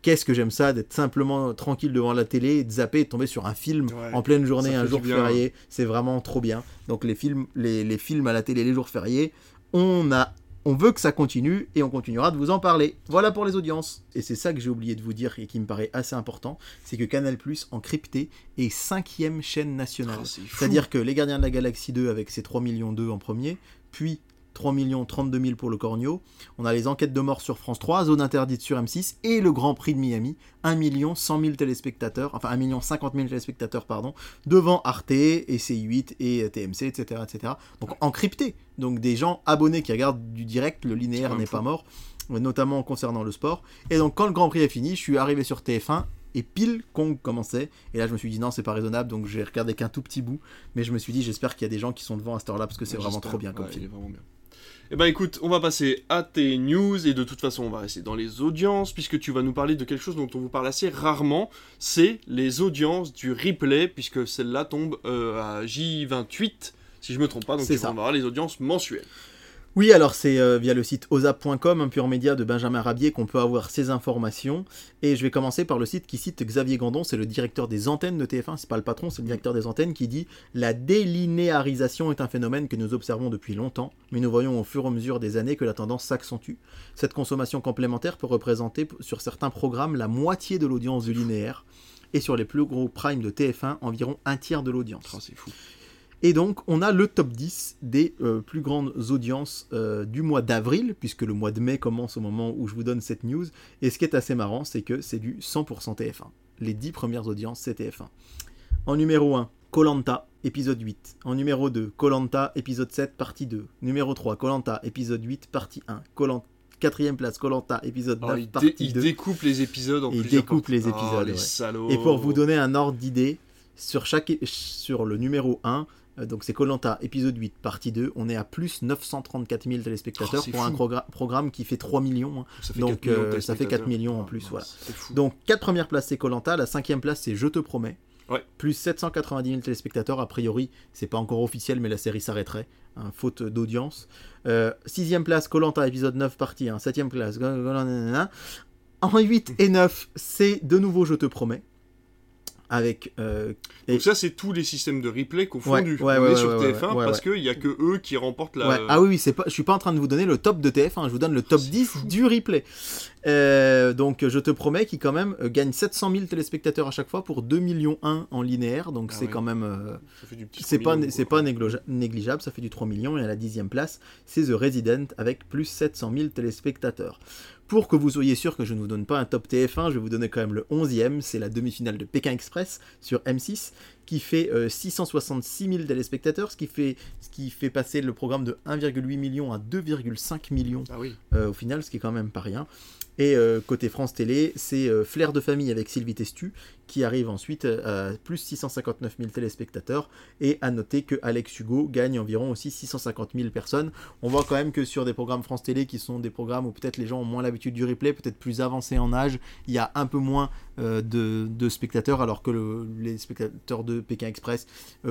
qu'est-ce que j'aime ça d'être simplement tranquille devant la télé, et de zapper et de tomber sur un film Ouais, en pleine journée, un jour férié. C'est vraiment trop bien. Donc les films, les, les films à la télé, les jours fériés, on a. On veut que ça continue et on continuera de vous en parler. Voilà pour les audiences. Et c'est ça que j'ai oublié de vous dire et qui me paraît assez important, c'est que Canal Plus en crypté est cinquième chaîne nationale. Fou. C'est-à-dire que les Gardiens de la Galaxie 2 avec ses 3 millions 2 en premier, puis 3 millions 32 000 pour le Cornio. On a les enquêtes de mort sur France 3, Zone interdite sur M6 et le Grand Prix de Miami, 1 million 100 000 téléspectateurs, enfin 1 million 50 000 téléspectateurs, pardon, devant Arte et C8 et TMC, etc., etc. Donc encrypté. Donc des gens abonnés qui regardent du direct, le linéaire n'est pas mort, notamment concernant le sport. Et donc quand le Grand Prix est fini, je suis arrivé sur TF1 et pile Kong commençait. Et là, je me suis dit non, c'est pas raisonnable, donc j'ai regardé qu'un tout petit bout. Mais je me suis dit, j'espère qu'il y a des gens qui sont devant à cette heure-là parce que c'est Ouais, vraiment trop bien comme Ouais, film. il est vraiment bien. Eh ben écoute, on va passer à tes news et de toute façon on va rester dans les audiences puisque tu vas nous parler de quelque chose dont on vous parle assez rarement, c'est les audiences du replay puisque celle-là tombe euh, à J28 si je me trompe pas, donc tu ça. vas voir les audiences mensuelles. Oui, alors c'est euh, via le site osap.com, un pur média de Benjamin Rabier, qu'on peut avoir ces informations. Et je vais commencer par le site qui cite Xavier Gandon, c'est le directeur des antennes de TF1, c'est pas le patron, c'est le directeur des antennes, qui dit La délinéarisation est un phénomène que nous observons depuis longtemps, mais nous voyons au fur et à mesure des années que la tendance s'accentue. Cette consommation complémentaire peut représenter sur certains programmes la moitié de l'audience du linéaire, et sur les plus gros primes de TF1, environ un tiers de l'audience. Oh, c'est fou. Et donc, on a le top 10 des euh, plus grandes audiences euh, du mois d'avril, puisque le mois de mai commence au moment où je vous donne cette news. Et ce qui est assez marrant, c'est que c'est du 100% TF1. Les 10 premières audiences, c'est TF1. En numéro 1, Colanta, épisode 8. En numéro 2, Colanta, épisode 7, partie 2. Numéro 3, Colanta, épisode 8, partie 1. Colanta, quatrième place, Colanta, épisode Oh, 9, il, dé- partie il 2. découpe les épisodes en Il plusieurs découpe les Oh, épisodes, les ouais. salauds. Et pour vous donner un ordre d'idée, sur, chaque, sur le numéro 1, euh, donc c'est Colanta épisode 8, partie 2, on est à plus 934 000 téléspectateurs Oh, pour un fou. programme qui fait 3 millions. hein. Ça fait donc, 4 millions euh, ça fait 4 téléspectateurs. millions en Oh, plus, voilà. Donc 4 premières places c'est Colanta, la cinquième place c'est Je te promets. Ouais. Plus 790 000 téléspectateurs, a priori, c'est pas encore officiel, mais la série s'arrêterait, hein, faute d'audience. Euh, sixième place, Colanta, épisode 9, partie 1. Septième place, en 8 et 9, c'est de nouveau Je te promets. Avec euh, et- Donc ça c'est tous les systèmes de replay confondus. Ouais, ouais, on ouais, est sur ouais, TF1 ouais, parce qu'il y a que eux qui remportent la. Ah oui, oui, c'est pas, je suis pas en train de vous donner le top de TF1, je vous donne le top c'est 10 fou. du replay. Euh, donc je te promets qu'il quand même euh, gagne 700 000 téléspectateurs à chaque fois pour 2 millions 1 en linéaire, donc Ah c'est quand même... euh, Ça fait du petit c'est 3 pas, c'est pas négligeable, ça fait du 3 millions, et à la dixième place, c'est The Resident avec plus 700 000 téléspectateurs. Pour que vous soyez sûr que je ne vous donne pas un top TF1, je vais vous donner quand même le 11e, c'est la demi-finale de Pékin Express sur M6, qui fait 666 000 téléspectateurs, ce qui, fait, ce qui fait passer le programme de 1,8 million à 2,5 millions Ah oui. euh, au final, ce qui est quand même pas rien. Et euh, côté France Télé, c'est euh, Flair de famille avec Sylvie Testu qui arrive ensuite euh, à plus 659 000 téléspectateurs. Et à noter que Alex Hugo gagne environ aussi 650 000 personnes. On voit quand même que sur des programmes France Télé qui sont des programmes où peut-être les gens ont moins l'habitude du replay, peut-être plus avancés en âge, il y a un peu moins euh, de, de spectateurs, alors que le- les spectateurs de Pékin Express,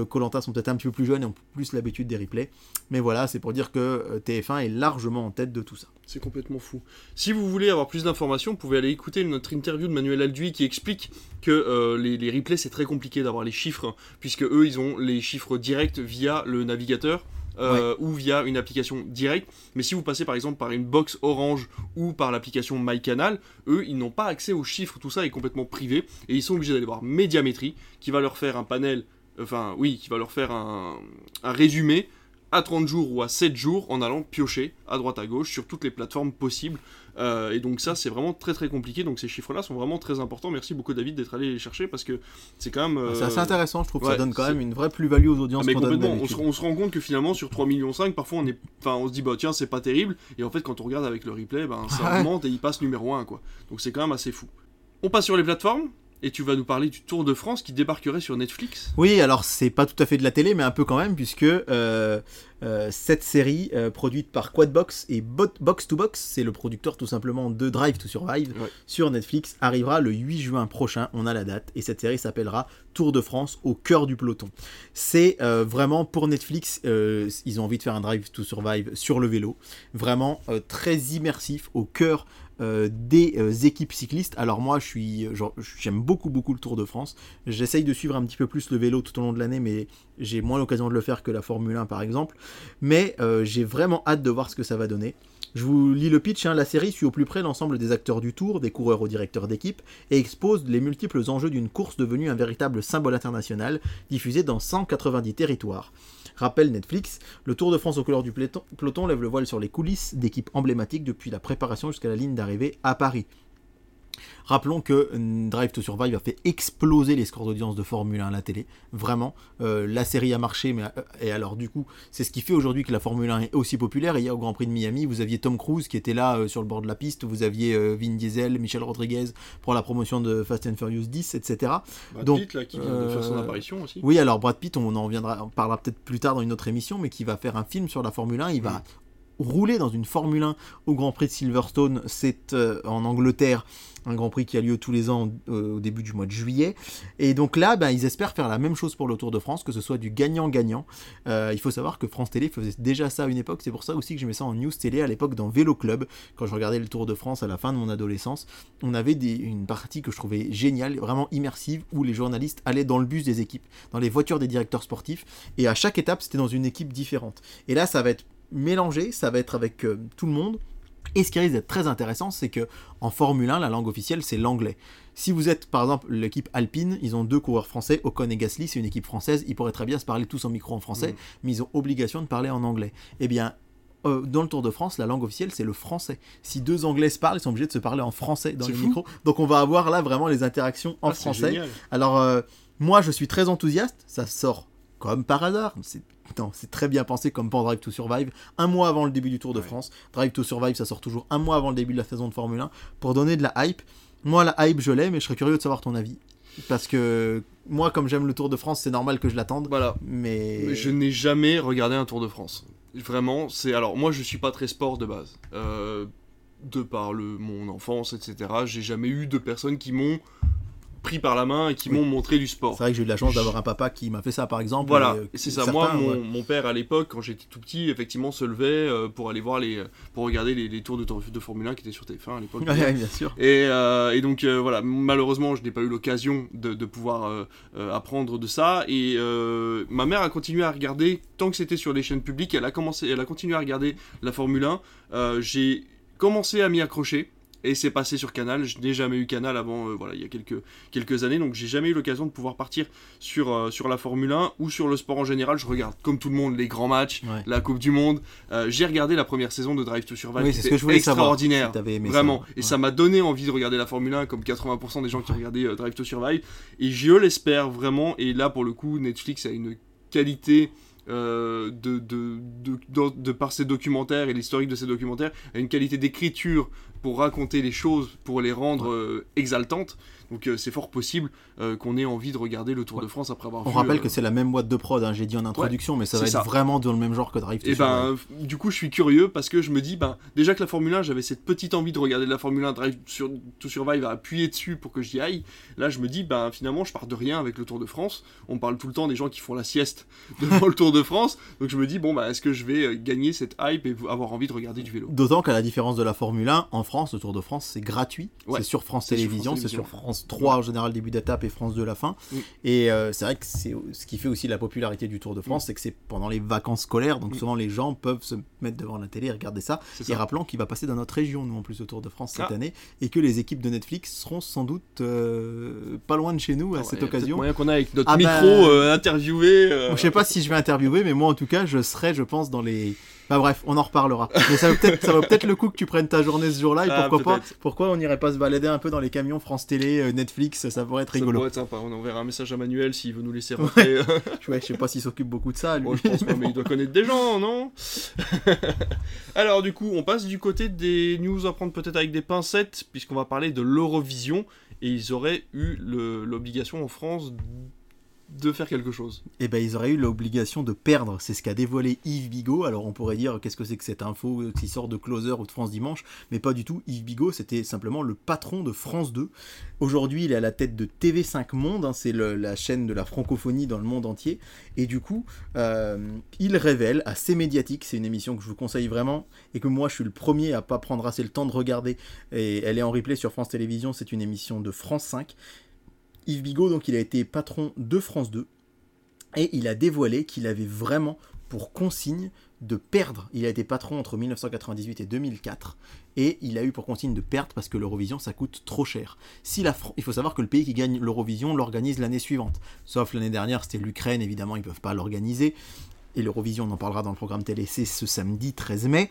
Colanta sont peut-être un petit peu plus jeunes et ont plus l'habitude des replays. Mais voilà, c'est pour dire que euh, TF1 est largement en tête de tout ça. C'est complètement fou. Si vous voulez avoir plus d'informations, vous pouvez aller écouter notre interview de Manuel Alduy qui explique que euh, les, les replays c'est très compliqué d'avoir les chiffres, puisque eux ils ont les chiffres directs via le navigateur. Euh, ou via une application directe, mais si vous passez par exemple par une box Orange ou par l'application MyCanal, eux ils n'ont pas accès aux chiffres, tout ça est complètement privé et ils sont obligés d'aller voir Médiamétrie qui va leur faire un panel, enfin oui, qui va leur faire un, un résumé à 30 jours ou à 7 jours en allant piocher à droite à gauche sur toutes les plateformes possibles. Euh, et donc ça c'est vraiment très très compliqué, donc ces chiffres-là sont vraiment très importants. Merci beaucoup David d'être allé les chercher parce que c'est quand même... euh, C'est assez intéressant, je trouve que ouais, ça donne quand même une vraie plus-value aux ah, audiences mais qu'on donne complètement, on se, on se rend compte que finalement sur 3,5 millions, parfois on, est, enfin, on se dit bah tiens c'est pas terrible, et en fait quand on regarde avec le replay, ben, ça augmente et il passe numéro 1 quoi. Donc c'est quand même assez fou. On passe sur les plateformes, et tu vas nous parler du Tour de France qui débarquerait sur Netflix. Oui, alors c'est pas tout à fait de la télé, mais un peu quand même, puisque euh, euh, cette série, euh, produite par Quadbox et Bot- Box to Box, c'est le producteur tout simplement de Drive to Survive, Ouais. sur Netflix, arrivera le 8 juin prochain, on a la date, et cette série s'appellera Tour de France au cœur du peloton. C'est vraiment pour Netflix, ils ont envie de faire un Drive to Survive sur le vélo, vraiment très immersif au cœur euh, des euh, équipes cyclistes. Alors moi, je suis, j'aime beaucoup beaucoup le Tour de France. J'essaye de suivre un petit peu plus le vélo tout au long de l'année, mais j'ai moins l'occasion de le faire que la Formule 1 par exemple. Mais euh, j'ai vraiment hâte de voir ce que ça va donner. Je vous lis le pitch, hein. la série suit au plus près l'ensemble des acteurs du Tour, des coureurs aux directeurs d'équipe, et expose les multiples enjeux d'une course devenue un véritable symbole international, diffusée dans 190 territoires. Rappelle Netflix, le Tour de France aux couleurs du peloton lève le voile sur les coulisses d'équipes emblématiques depuis la préparation jusqu'à la ligne d'arrivée à Paris. Rappelons que euh, Drive to Survive a fait exploser les scores d'audience de Formule 1 à la télé. Vraiment, euh, la série a marché, mais euh, et alors du coup, c'est ce qui fait aujourd'hui que la Formule 1 est aussi populaire. Et hier au Grand Prix de Miami, vous aviez Tom Cruise qui était là euh, sur le bord de la piste, vous aviez euh, Vin Diesel, Michel Rodriguez pour la promotion de Fast and Furious 10, etc. Brad Donc, Pitt, là, qui vient de faire son apparition aussi. Oui, alors Brad Pitt, on en reviendra, on parlera peut-être plus tard dans une autre émission, mais qui va faire un film sur la Formule 1. Il va rouler dans une Formule 1 au Grand Prix de Silverstone. C'est euh, en Angleterre, un Grand Prix qui a lieu tous les ans euh, au début du mois de juillet. Et donc là, ben, ils espèrent faire la même chose pour le Tour de France, que ce soit du gagnant-gagnant. Euh, il faut savoir que France Télé faisait déjà ça à une époque. C'est pour ça aussi que je mets ça en news télé à l'époque dans Vélo Club. Quand je regardais le Tour de France à la fin de mon adolescence, on avait une partie que je trouvais géniale, vraiment immersive, où les journalistes allaient dans le bus des équipes, dans les voitures des directeurs sportifs. Et à chaque étape, c'était dans une équipe différente. Et là, ça va être mélangé, ça va être avec euh, tout le monde. Et ce qui risque d'être très intéressant, c'est que en Formule 1, la langue officielle, c'est l'anglais. Si vous êtes, par exemple, l'équipe Alpine, ils ont deux coureurs français, Ocon et Gasly, c'est une équipe française, ils pourraient très bien se parler tous en micro en français, Mhm. mais ils ont obligation de parler en anglais. Eh bien, euh, dans le Tour de France, la langue officielle, c'est le français. Si deux anglais se parlent, ils sont obligés de se parler en français dans les fou. micros. Donc on va avoir là vraiment les interactions en Ah, français. Alors, euh, moi, je suis très enthousiaste. Ça sort comme par hasard. C'est non, c'est très bien pensé comme pour Drive to Survive. Un mois avant le début du Tour de Ouais. France. Drive to Survive, ça sort toujours un mois avant le début de la saison de Formule 1 pour donner de la hype. Moi, la hype, je l'ai, mais je serais curieux de savoir ton avis. Parce que moi, comme j'aime le Tour de France, c'est normal que je l'attende. Voilà. Mais. Mais Je n'ai jamais regardé un Tour de France. Vraiment, c'est. Alors, moi, je suis pas très sport de base. Euh, de par le, mon enfance, etc., j'ai jamais eu de personnes qui m'ont pris par la main et qui Oui. m'ont montré du sport. C'est vrai que j'ai eu de la chance d'avoir un papa qui m'a fait ça, par exemple. Voilà, euh, c'est ça. certains, Moi, mon, ouais. mon père à l'époque, quand j'étais tout petit, effectivement, se levait euh, pour aller voir les, pour regarder les, les tours de, de Formule 1 qui étaient sur TF1 à l'époque. Ouais, bien sûr. Et, euh, et donc euh, voilà, malheureusement, je n'ai pas eu l'occasion de, de pouvoir euh, apprendre de ça. Et ma mère a continué à regarder tant que c'était sur les chaînes publiques. Elle a commencé, elle a continué à regarder la Formule 1. Euh, J'ai commencé à m'y accrocher. Et c'est passé sur Canal. Je n'ai jamais eu Canal avant, euh, voilà, il y a quelques, quelques années, donc j'ai jamais eu l'occasion de pouvoir partir sur, euh, sur la Formule 1 ou sur le sport en général. Je regarde, comme tout le monde, les grands matchs, Ouais. la Coupe du Monde. Euh, j'ai regardé la première saison de Drive to Survive, Oui, c'est ce était que je voulais savoir, extraordinaire. si aimé ça. Vraiment, et Ouais. ça m'a donné envie de regarder la Formule 1 comme 80% des gens qui regardaient Drive to Survive. Et je l'espère vraiment, et là pour le coup, Netflix a une qualité euh, de, de, de, de- par ses documentaires et l'historique de ses documentaires, a une qualité d'écriture pour raconter les choses, pour les rendre euh, exaltantes. Donc euh, c'est fort possible euh, qu'on ait envie de regarder le Tour de France après avoir On vu. rappelle euh, que c'est la même boîte de prod, hein, j'ai dit en introduction, mais ça va être ça. vraiment dans le même genre que Drive to Et Survive. ben, du coup, je suis curieux parce que je me dis, ben, déjà que la Formule 1, j'avais cette petite envie de regarder de la Formule 1, Drive sur, to Survive à appuyer dessus pour que j'y aille. Là, je me dis, ben, finalement, je pars de rien avec le Tour de France. On parle tout le temps des gens qui font la sieste devant le Tour de France. Donc, je me dis, bon, ben, est-ce que je vais euh, gagner cette hype et avoir envie de regarder du vélo? D'autant qu'à la différence de la Formule 1, en France, le Tour de France, c'est gratuit. Ouais. c'est sur France C'est sur Télévisions, France c'est sur Télévisions. France 3 en général début d'étape et France 2 la fin. Et euh, c'est vrai que c'est ce qui fait aussi la popularité du Tour de France, c'est que c'est pendant les vacances scolaires, donc souvent les gens peuvent se mettre devant la télé et regarder ça. Et rappelant qu'il va passer dans notre région, nous en plus, le Tour de France cette Ah. année, et que les équipes de Netflix seront sans doute euh, pas loin de chez nous à Ouais, cette occasion. moyen qu'on a avec notre Ah micro ben- euh, interviewé. Je sais pas si je vais interviewer, mais moi en tout cas, je serai, je pense, dans les. Bah bref, on en reparlera. Mais ça vaut peut-être, ça le coup que tu prennes ta journée ce jour-là. Et Ah, pourquoi pas. Pourquoi on n'irait pas se balader un peu dans les camions France Télé, euh, Netflix, ça pourrait être ça rigolo. pourrait être sympa. On enverra un message à Manuel s'il veut nous laisser rentrer. Ouais, je sais pas s'il s'occupe beaucoup de ça. Lui. Bon, je pense pas, mais il doit connaître des gens, non? Alors, du coup, on passe du côté des news à prendre peut-être avec des pincettes, puisqu'on va parler de l'Eurovision, et ils auraient eu l'obligation en France de faire quelque chose. Eh ben, ils auraient eu l'obligation de perdre. C'est ce qu'a dévoilé Yves Bigot. Alors, on pourrait dire qu'est-ce que c'est que cette info qui sort de Closer ou de France Dimanche, mais pas du tout. Yves Bigot, c'était simplement le patron de France 2. Aujourd'hui, il est à la tête de TV5 Monde. hein, c'est la chaîne de la francophonie dans le monde entier. Et du coup, euh, il révèle assez médiatique. C'est une émission que je vous conseille vraiment et que moi, je suis le premier à pas prendre assez le temps de regarder. Et elle est en replay sur France Télévisions. C'est une émission de France 5. Yves Bigot, donc, il a été patron de France 2 et il a dévoilé qu'il avait vraiment pour consigne de perdre. Il a été patron entre 1998 et 2004 et il a eu pour consigne de perdre parce que l'Eurovision ça coûte trop cher. Il faut savoir que le pays qui gagne l'Eurovision l'organise l'année suivante. Sauf l'année dernière, c'était l'Ukraine, évidemment, ils peuvent pas l'organiser. Et l'Eurovision, on en parlera dans le programme c'est ce samedi 13 mai.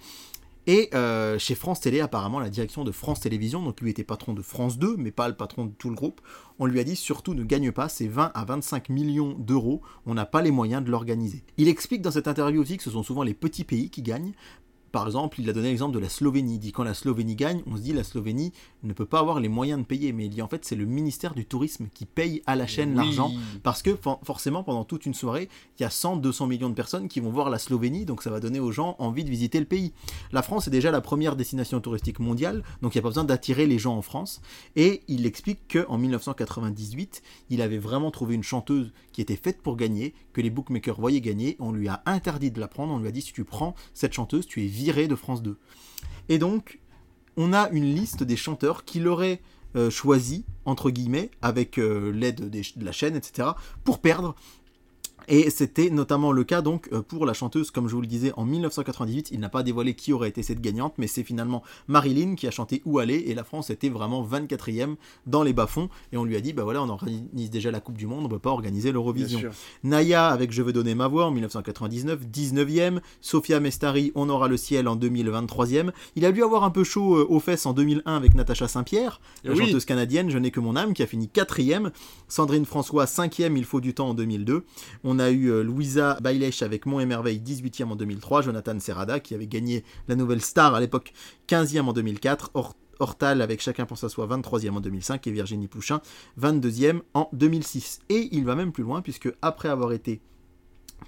Et euh, chez France Télé, apparemment, la direction de France Télévisions, donc lui était patron de France 2, mais pas le patron de tout le groupe, on lui a dit surtout ne gagne pas, c'est 20 à 25 millions d'euros, on n'a pas les moyens de l'organiser. Il explique dans cette interview aussi que ce sont souvent les petits pays qui gagnent. Par exemple, il a donné l'exemple de la Slovénie. Il dit quand la Slovénie gagne, on se dit la Slovénie ne peut pas avoir les moyens de payer. Mais il dit en fait c'est le ministère du Tourisme qui paye à la chaîne Oui. l'argent parce que for- forcément, pendant toute une soirée, il y a 100, 200 millions de personnes qui vont voir la Slovénie, donc ça va donner aux gens envie de visiter le pays. La France est déjà la première destination touristique mondiale, donc il n'y a pas besoin d'attirer les gens en France. Et il explique qu'en 1998, il avait vraiment trouvé une chanteuse qui était faite pour gagner, que les bookmakers voyaient gagner. On lui a interdit de la prendre, on lui a dit si tu prends cette chanteuse, tu es viré de France 2. Et donc, on a une liste des chanteurs qu'il aurait euh, choisi, entre guillemets, avec euh, l'aide de la chaîne, etc., pour perdre. Et c'était notamment le cas donc euh, pour la chanteuse, comme je vous le disais, en 1998. Il n'a pas dévoilé qui aurait été cette gagnante, mais c'est finalement Marilyn qui a chanté Où aller, et la France était vraiment 24e dans les bas-fonds. Et on lui a dit, bah voilà, on organise déjà la Coupe du Monde, on ne peut pas organiser l'Eurovision. Naya avec Je veux donner ma voix en 1999, 19e. Sophia Mestari, On aura le ciel en 2023e. Il a dû avoir un peu chaud euh, aux fesses en 2001 avec Natacha Saint-Pierre, la Oui. chanteuse canadienne Je n'ai que mon âme, qui a fini 4e. Sandrine François, 5e, Il faut du temps en 2002. On a eu euh, Louisa Bailèche avec Mon et Merveille, 18e en 2003. Jonathan Serrada, qui avait gagné la nouvelle star à l'époque, 15e en 2004. Hor- Hortal avec Chacun pense à soi, 23e en 2005. Et Virginie Pouchin, 22e en 2006. Et il va même plus loin, puisque après avoir été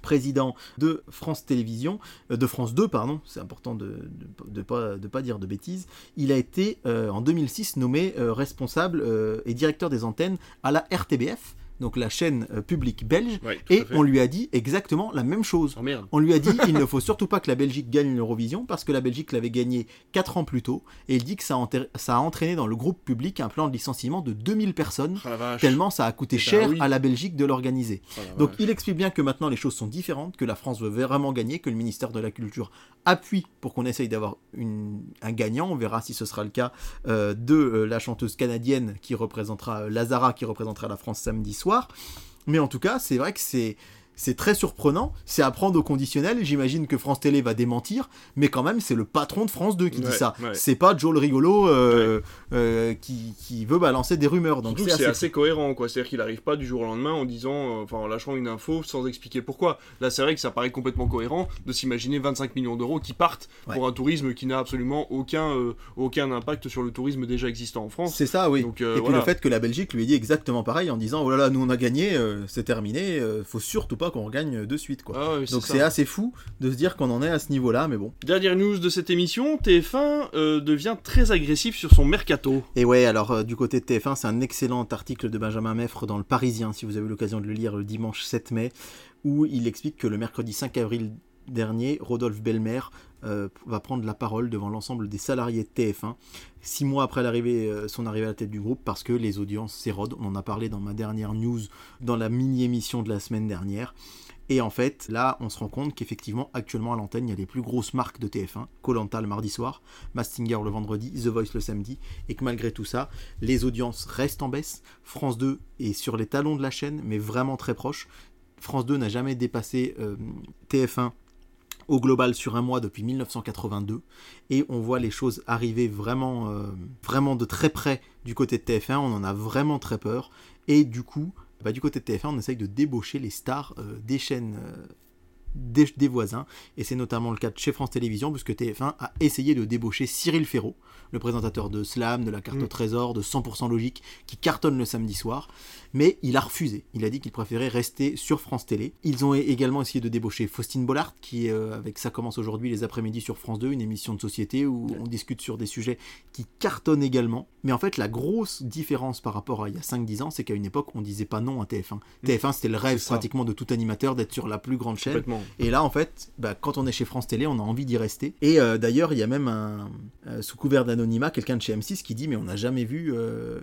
président de France Télévisions, euh, de France 2, pardon, c'est important de ne pas, dire de bêtises, il a été euh, en 2006 nommé responsable et directeur des antennes à la RTBF, donc la chaîne euh, publique belge, Ouais, et on lui a dit exactement la même chose. Oh. On lui a dit il ne faut surtout pas que la Belgique gagne l'Eurovision parce que la Belgique l'avait gagné 4 ans plus tôt et il dit que ça a, enter- ça a entraîné dans le groupe public un plan de licenciement de 2000 personnes Oh tellement ça a coûté Eh ben cher oui. à la Belgique de l'organiser. Oh Donc il explique bien que maintenant les choses sont différentes, que la France veut vraiment gagner, que le ministère de la Culture appuie pour qu'on essaye d'avoir un gagnant. On verra si ce sera le cas euh, de euh, la chanteuse canadienne qui représentera, Lazara qui représentera la France samedi soir. Mais en tout cas, c'est vrai que c'est... C'est très surprenant, c'est à prendre au conditionnel. J'imagine que France Télé va démentir, mais quand même, c'est le patron de France 2 qui dit ça. ouais. C'est pas Joe le rigolo euh, euh, qui, qui veut balancer des rumeurs. Donc c'est assez assez cohérent, quoi. C'est-à-dire qu'il n'arrive pas du jour au lendemain en disant, euh, enfin, en lâchant une info sans expliquer pourquoi. Là, c'est vrai que ça paraît complètement cohérent de s'imaginer 25 millions d'euros qui partent pour un tourisme qui n'a absolument aucun, aucun impact sur le tourisme déjà existant en France. C'est ça, oui. Donc, et puis le fait que la Belgique lui ait dit exactement pareil en disant oh là là, nous on a gagné, c'est terminé, faut surtout pas qu'on regagne de suite quoi. Ah ouais, Donc c'est assez fou de se dire qu'on en est à ce niveau-là, mais bon. Dernière news de cette émission, TF1 euh, devient très agressif sur son mercato. Et ouais, alors euh, du côté de TF1, c'est un excellent article de Benjamin Meffre dans Le Parisien, si vous avez eu l'occasion de le lire le dimanche 7 mai, où il explique que le mercredi 5 avril dernier, Rodolphe Belmer euh, va prendre la parole devant l'ensemble des salariés de TF1, six mois après euh, son arrivée à la tête du groupe, parce que les audiences s'érodent. On en a parlé dans ma dernière news, dans la mini-émission de la semaine dernière. Et en fait, là, on se rend compte qu'effectivement, actuellement à l'antenne, il y a les plus grosses marques de TF1, Colanta le mardi soir, Mastinger le vendredi, The Voice le samedi, et que malgré tout ça, les audiences restent en baisse. France 2 est sur les talons de la chaîne, mais vraiment très proche. France 2 n'a jamais dépassé euh, TF1 au global sur un mois depuis 1982 et on voit les choses arriver vraiment euh, vraiment de très près du côté de TF1 on en a vraiment très peur. Et du coup bah, du côté de TF1 on essaye de débaucher les stars euh, des chaînes euh, des, des voisins et c'est notamment le cas de chez France Télévisions puisque TF1 a essayé de débaucher Cyril Ferraud le présentateur de Slam, de la carte Mm. au trésor, de 100% logique qui cartonne le samedi soir mais il a refusé. Il a dit qu'il préférait rester sur France Télé. Ils ont également essayé de débaucher Faustine Bollard, qui, euh, avec Ça commence aujourd'hui les après-midi sur France 2, une émission de société où on discute sur des sujets qui cartonnent également. Mais en fait, la grosse différence par rapport à il y a 5-10 ans, c'est qu'à une époque, on disait pas non à TF1. TF1, c'était le rêve pratiquement de tout animateur d'être sur la plus grande chaîne. Complètement. Et là, en fait, bah, quand on est chez France Télé, on a envie d'y rester. Et euh, d'ailleurs, il y a même un, euh, sous couvert d'anonymat, quelqu'un de chez M6 qui dit Mais on n'a jamais vu euh,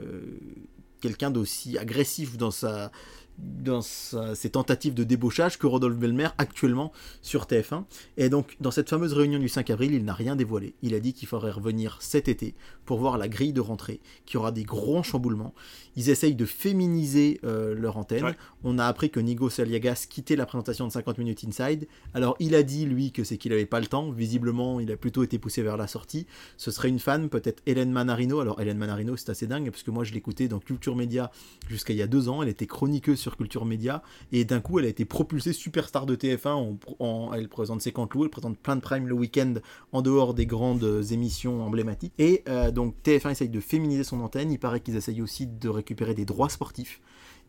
quelqu'un d'aussi agressif dans sa dans ses tentatives de débauchage que Rodolphe Belmer actuellement sur TF1. Et donc, dans cette fameuse réunion du 5 avril, il n'a rien dévoilé. Il a dit qu'il faudrait revenir cet été pour voir la grille de rentrée, qu'il y aura des grands chamboulements. Ils essayent de féminiser euh, leur antenne. Ouais. On a appris que Nigo Saliagas quittait la présentation de 50 minutes inside. Alors, il a dit, lui, que c'est qu'il n'avait pas le temps. Visiblement, il a plutôt été poussé vers la sortie. Ce serait une fan, peut-être Hélène Manarino. Alors, Hélène Manarino, c'est assez dingue, parce que moi, je l'écoutais dans Culture Média jusqu'à il y a deux ans. Elle était chroniqueuse sur Culture Média. Et d'un coup, elle a été propulsée superstar de TF1. En, en- elle présente ses Canteloup, elle présente plein de prime le week-end en dehors des grandes émissions emblématiques. Et euh, donc, TF1 essaye de féminiser son antenne. Il paraît qu'ils essayent aussi de récupérer des droits sportifs.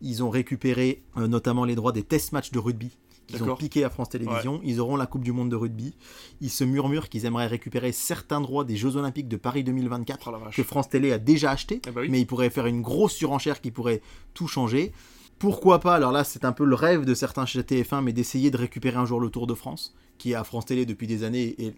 Ils ont récupéré euh, notamment les droits des test matchs de rugby qu'ils ont piqué à France Télévisions. Ils auront la Coupe du Monde de rugby. Ils se murmurent qu'ils aimeraient récupérer certains droits des Jeux Olympiques de Paris 2024 Oh la vache. que France Télé a déjà acheté, Eh oui. mais ils pourraient faire une grosse surenchère qui pourrait tout changer. Pourquoi pas, alors là c'est un peu le rêve de certains chez TF1, mais d'essayer de récupérer un jour le Tour de France, qui est à France Télé depuis des années, et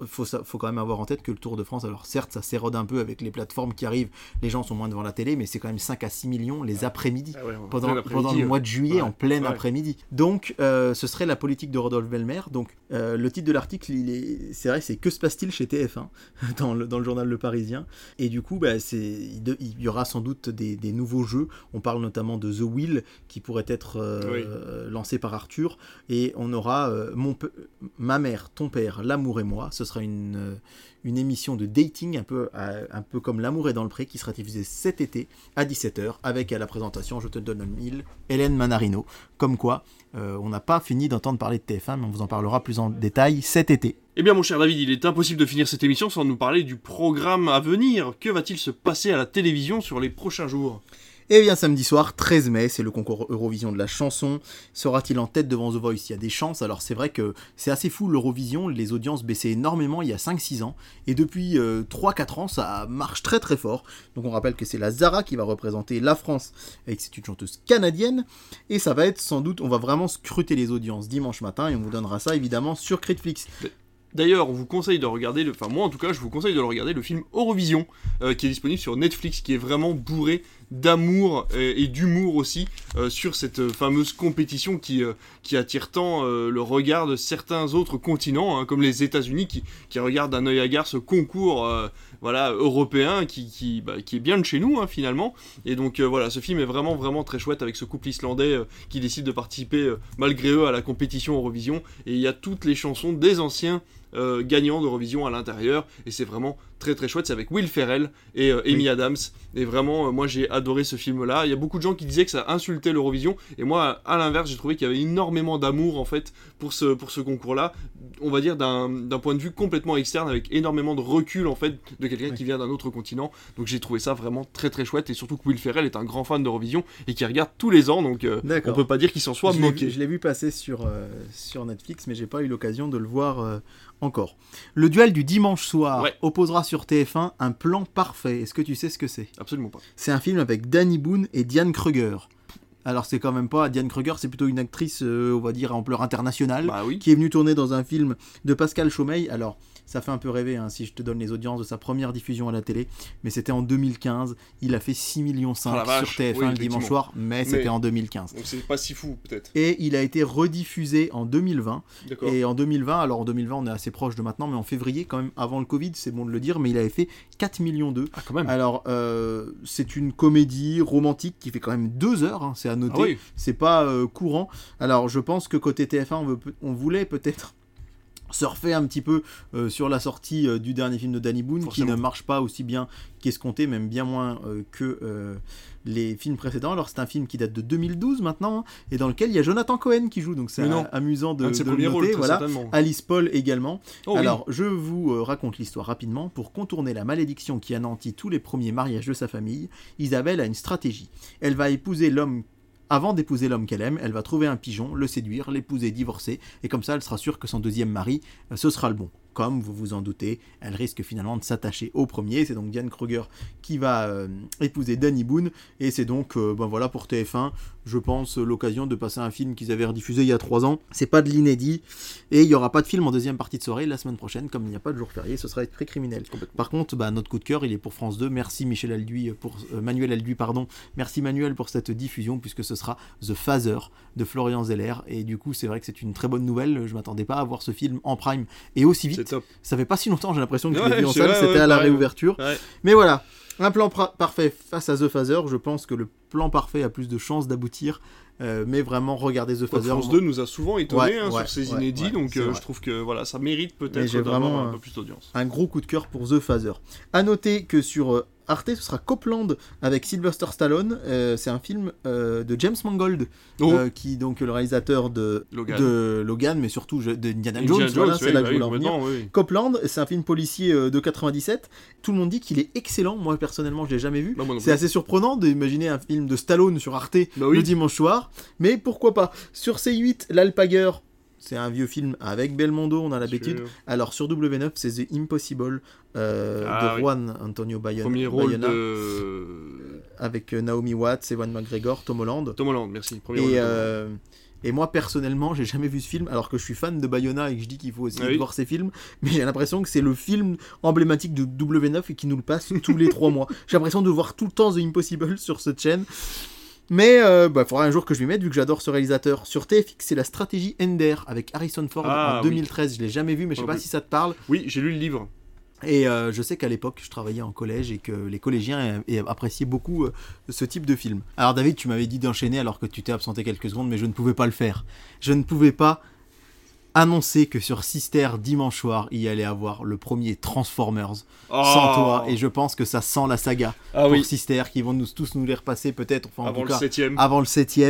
il faut, faut quand même avoir en tête que le Tour de France, alors certes ça s'érode un peu avec les plateformes qui arrivent, les gens sont moins devant la télé, mais c'est quand même 5 à 6 millions les après-midi Ah ouais, en pendant, après-midi, pendant le ouais. mois de juillet Ouais, en plein après-midi. Donc, euh, ce serait la politique de Rodolphe Belmer. Donc, euh, le titre de l'article, il est, c'est vrai, c'est que se passe-t-il chez TF1 dans le, dans le journal Le Parisien. Et du coup, bah, c'est, il, y aura sans doute des, des nouveaux jeux. On parle notamment de The Will qui pourrait être euh, lancé par Arthur. Et on aura mon, ma mère, ton père, l'amour et moi. Ce sera une, euh, une émission de dating un peu, un peu comme L'amour est dans le pré qui sera diffusée cet été à 17h avec à la présentation, je te donne le mille, Hélène Manarino. Comme quoi, euh, on n'a pas fini d'entendre parler de TF1, mais on vous en parlera plus en détail cet été. Eh bien, mon cher David, il est impossible de finir cette émission sans nous parler du programme à venir. Que va-t-il se passer à la télévision sur les prochains jours? Et bien samedi soir, 13 mai, c'est le concours Eurovision de la chanson. Sera-t-il en tête devant The Voice? Il y a des chances. Alors c'est vrai que c'est assez fou l'Eurovision, les audiences baissaient énormément il y a 5-6 ans. Et depuis 3-4 ans, ça marche très très fort. Donc on rappelle que c'est la Zara qui va représenter la France et que c'est une chanteuse canadienne. Et ça va être sans doute, on va vraiment scruter les audiences dimanche matin et on vous donnera ça évidemment sur Critflix. D'ailleurs, on vous conseille de regarder, le... enfin moi en tout cas, je vous conseille de regarder, le film Eurovision, euh, qui est disponible sur Netflix, qui est vraiment bourré d'amour et, d'humour aussi euh, sur cette fameuse compétition qui, euh, qui attire tant le regard de certains autres continents, hein, comme les États-Unis, qui, qui, regardent d'un œil hagard ce concours voilà, européen qui, qui, bah, qui, est bien de chez nous hein, finalement. Et donc voilà, ce film est vraiment vraiment très chouette avec ce couple islandais qui décide de participer malgré eux à la compétition Eurovision. Et il y a toutes les chansons des anciens euh, gagnant d'Eurovision à l'intérieur. Et c'est vraiment très très chouette. C'est avec Will Ferrell et euh, Amy Adams. Et vraiment, euh, moi j'ai adoré ce film-là. Il y a beaucoup de gens qui disaient que ça insultait l'Eurovision. Et moi, à l'inverse, j'ai trouvé qu'il y avait énormément d'amour en fait pour ce, pour ce concours-là. On va dire d'un point de vue complètement externe, avec énormément de recul en fait de quelqu'un qui vient d'un autre continent. Donc j'ai trouvé ça vraiment très très chouette. Et surtout que Will Ferrell est un grand fan d'Eurovision et qui regarde tous les ans. Donc on peut pas dire qu'il s'en soit moqué. Je l'ai vu passer sur, sur Netflix, mais j'ai pas eu l'occasion de le voir encore. Le duel du dimanche soir opposera sur TF1 un plan parfait. Est-ce que tu sais ce que c'est? Absolument pas. C'est un film avec Danny Boone et Diane Kruger. Alors c'est quand même pas Diane Kruger, c'est plutôt une actrice, euh, on va dire, à ampleur internationale, bah qui est venue tourner dans un film de Pascal Chaumeil. Alors ça fait un peu rêver hein, si je te donne les audiences de sa première diffusion à la télé, mais c'était en 2015. Il a fait 6 millions 5 sur TF1 le dimanche soir, mais, c'était en 2015. Donc c'est pas si fou peut-être. Et il a été rediffusé en 2020. Et en 2020, alors en 2020 on est assez proche de maintenant, mais en février quand même avant le Covid, c'est bon de le dire, mais il avait fait 4 millions 2. Ah quand même. Alors euh, c'est une comédie romantique qui fait quand même 2 heures, hein, c'est à noter. Ah c'est pas euh, courant. Alors je pense que côté TF1 on, veut, on voulait peut-être surfer un petit peu euh, sur la sortie euh, du dernier film de Danny Boone qui ne marche pas aussi bien qu'escompté, même bien moins euh, que les films précédents. Alors c'est un film qui date de 2012 maintenant hein, et dans lequel il y a Jonathan Cohen qui joue, donc c'est amusant de, de le noter. voilà. Alice Paul également. Oh Alors je vous raconte l'histoire rapidement. Pour contourner la malédiction qui anéantit tous les premiers mariages de sa famille, Isabelle a une stratégie. Elle va épouser l'homme avant d'épouser l'homme qu'elle aime, elle va trouver un pigeon, le séduire, l'épouser, divorcer, et comme ça elle sera sûre que son deuxième mari, euh, ce sera le bon comme vous vous en doutez, elle risque finalement de s'attacher au premier. C'est donc Diane Kruger qui va euh, épouser Danny Boone. Et c'est donc, euh, ben voilà, pour TF1, je pense, l'occasion de passer un film qu'ils avaient rediffusé il y a trois ans. C'est pas de l'inédit. Et il n'y aura pas de film en deuxième partie de soirée la semaine prochaine, comme il n'y a pas de jour férié, ce sera très criminel. Par contre, bah, notre coup de cœur, il est pour France 2. Merci Michel Alduy pour euh, Manuel Alduy, pardon. Merci Manuel pour cette diffusion, puisque ce sera The Phaser de Florian Zeller. Et du coup, c'est vrai que c'est une très bonne nouvelle. Je m'attendais pas à voir ce film en prime et aussi vite. Ça fait pas si longtemps, j'ai l'impression que je l'ai vu en salle, c'était à la réouverture. Mais voilà, un plan parfait face à The Phaser. Je pense que le plan parfait a plus de chances d'aboutir. Euh, mais vraiment, regardez The Phaser. France 2 nous a souvent étonné hein, sur ces inédits, donc euh, je trouve que voilà, ça mérite peut-être d'avoir un, peu plus d'audience. Un gros coup de cœur pour The Phaser. À noter que sur euh, Arte, ce sera Copland avec Sylvester Stallone. Euh, c'est un film euh, de James Mangold, oh. euh, qui donc le réalisateur de Logan, de Logan mais surtout de Indiana Jones. voilà, c'est là que je voulais en Copland, c'est un film policier de 97. Tout le monde dit qu'il est excellent. Moi personnellement, je l'ai jamais vu. Bah, c'est assez surprenant d'imaginer un film de Stallone sur Arte bah le dimanche soir, mais pourquoi pas? Sur C8, l'Alpager c'est un vieux film avec Belmondo, on a l'habitude. Alors sur W9, c'est The Impossible euh, ah de Juan Antonio Bayona. Premier rôle de... Euh, avec euh, Naomi Watts, Ewan McGregor, Tom Holland. Tom Holland, merci. et, et moi personnellement, j'ai jamais vu ce film, alors que je suis fan de Bayona et que je dis qu'il faut aussi ah voir ces films. Mais j'ai l'impression que c'est le film emblématique de W9 et qui nous le passe tous les trois mois. J'ai l'impression de voir tout le temps The Impossible sur cette chaîne. Mais il euh, bah, faudra un jour que je lui mette, vu que j'adore ce réalisateur. Sur TFX, c'est la stratégie Ender avec Harrison Ford ah, en 2013. Je l'ai jamais vu, mais je sais pas si ça te parle. Oui, j'ai lu le livre. Et euh, je sais qu'à l'époque, je travaillais en collège et que les collégiens appréciaient beaucoup euh, ce type de film. Alors David, tu m'avais dit d'enchaîner alors que tu t'es absenté quelques secondes, mais je ne pouvais pas le faire. Je ne pouvais pas annoncé que sur Sister dimanche soir, il y allait avoir le premier Transformers sans oh. toi. Et je pense que ça sent la saga ah pour Sister, qui vont nous, tous nous les repasser peut-être. Enfin, avant le 7 Avant le 7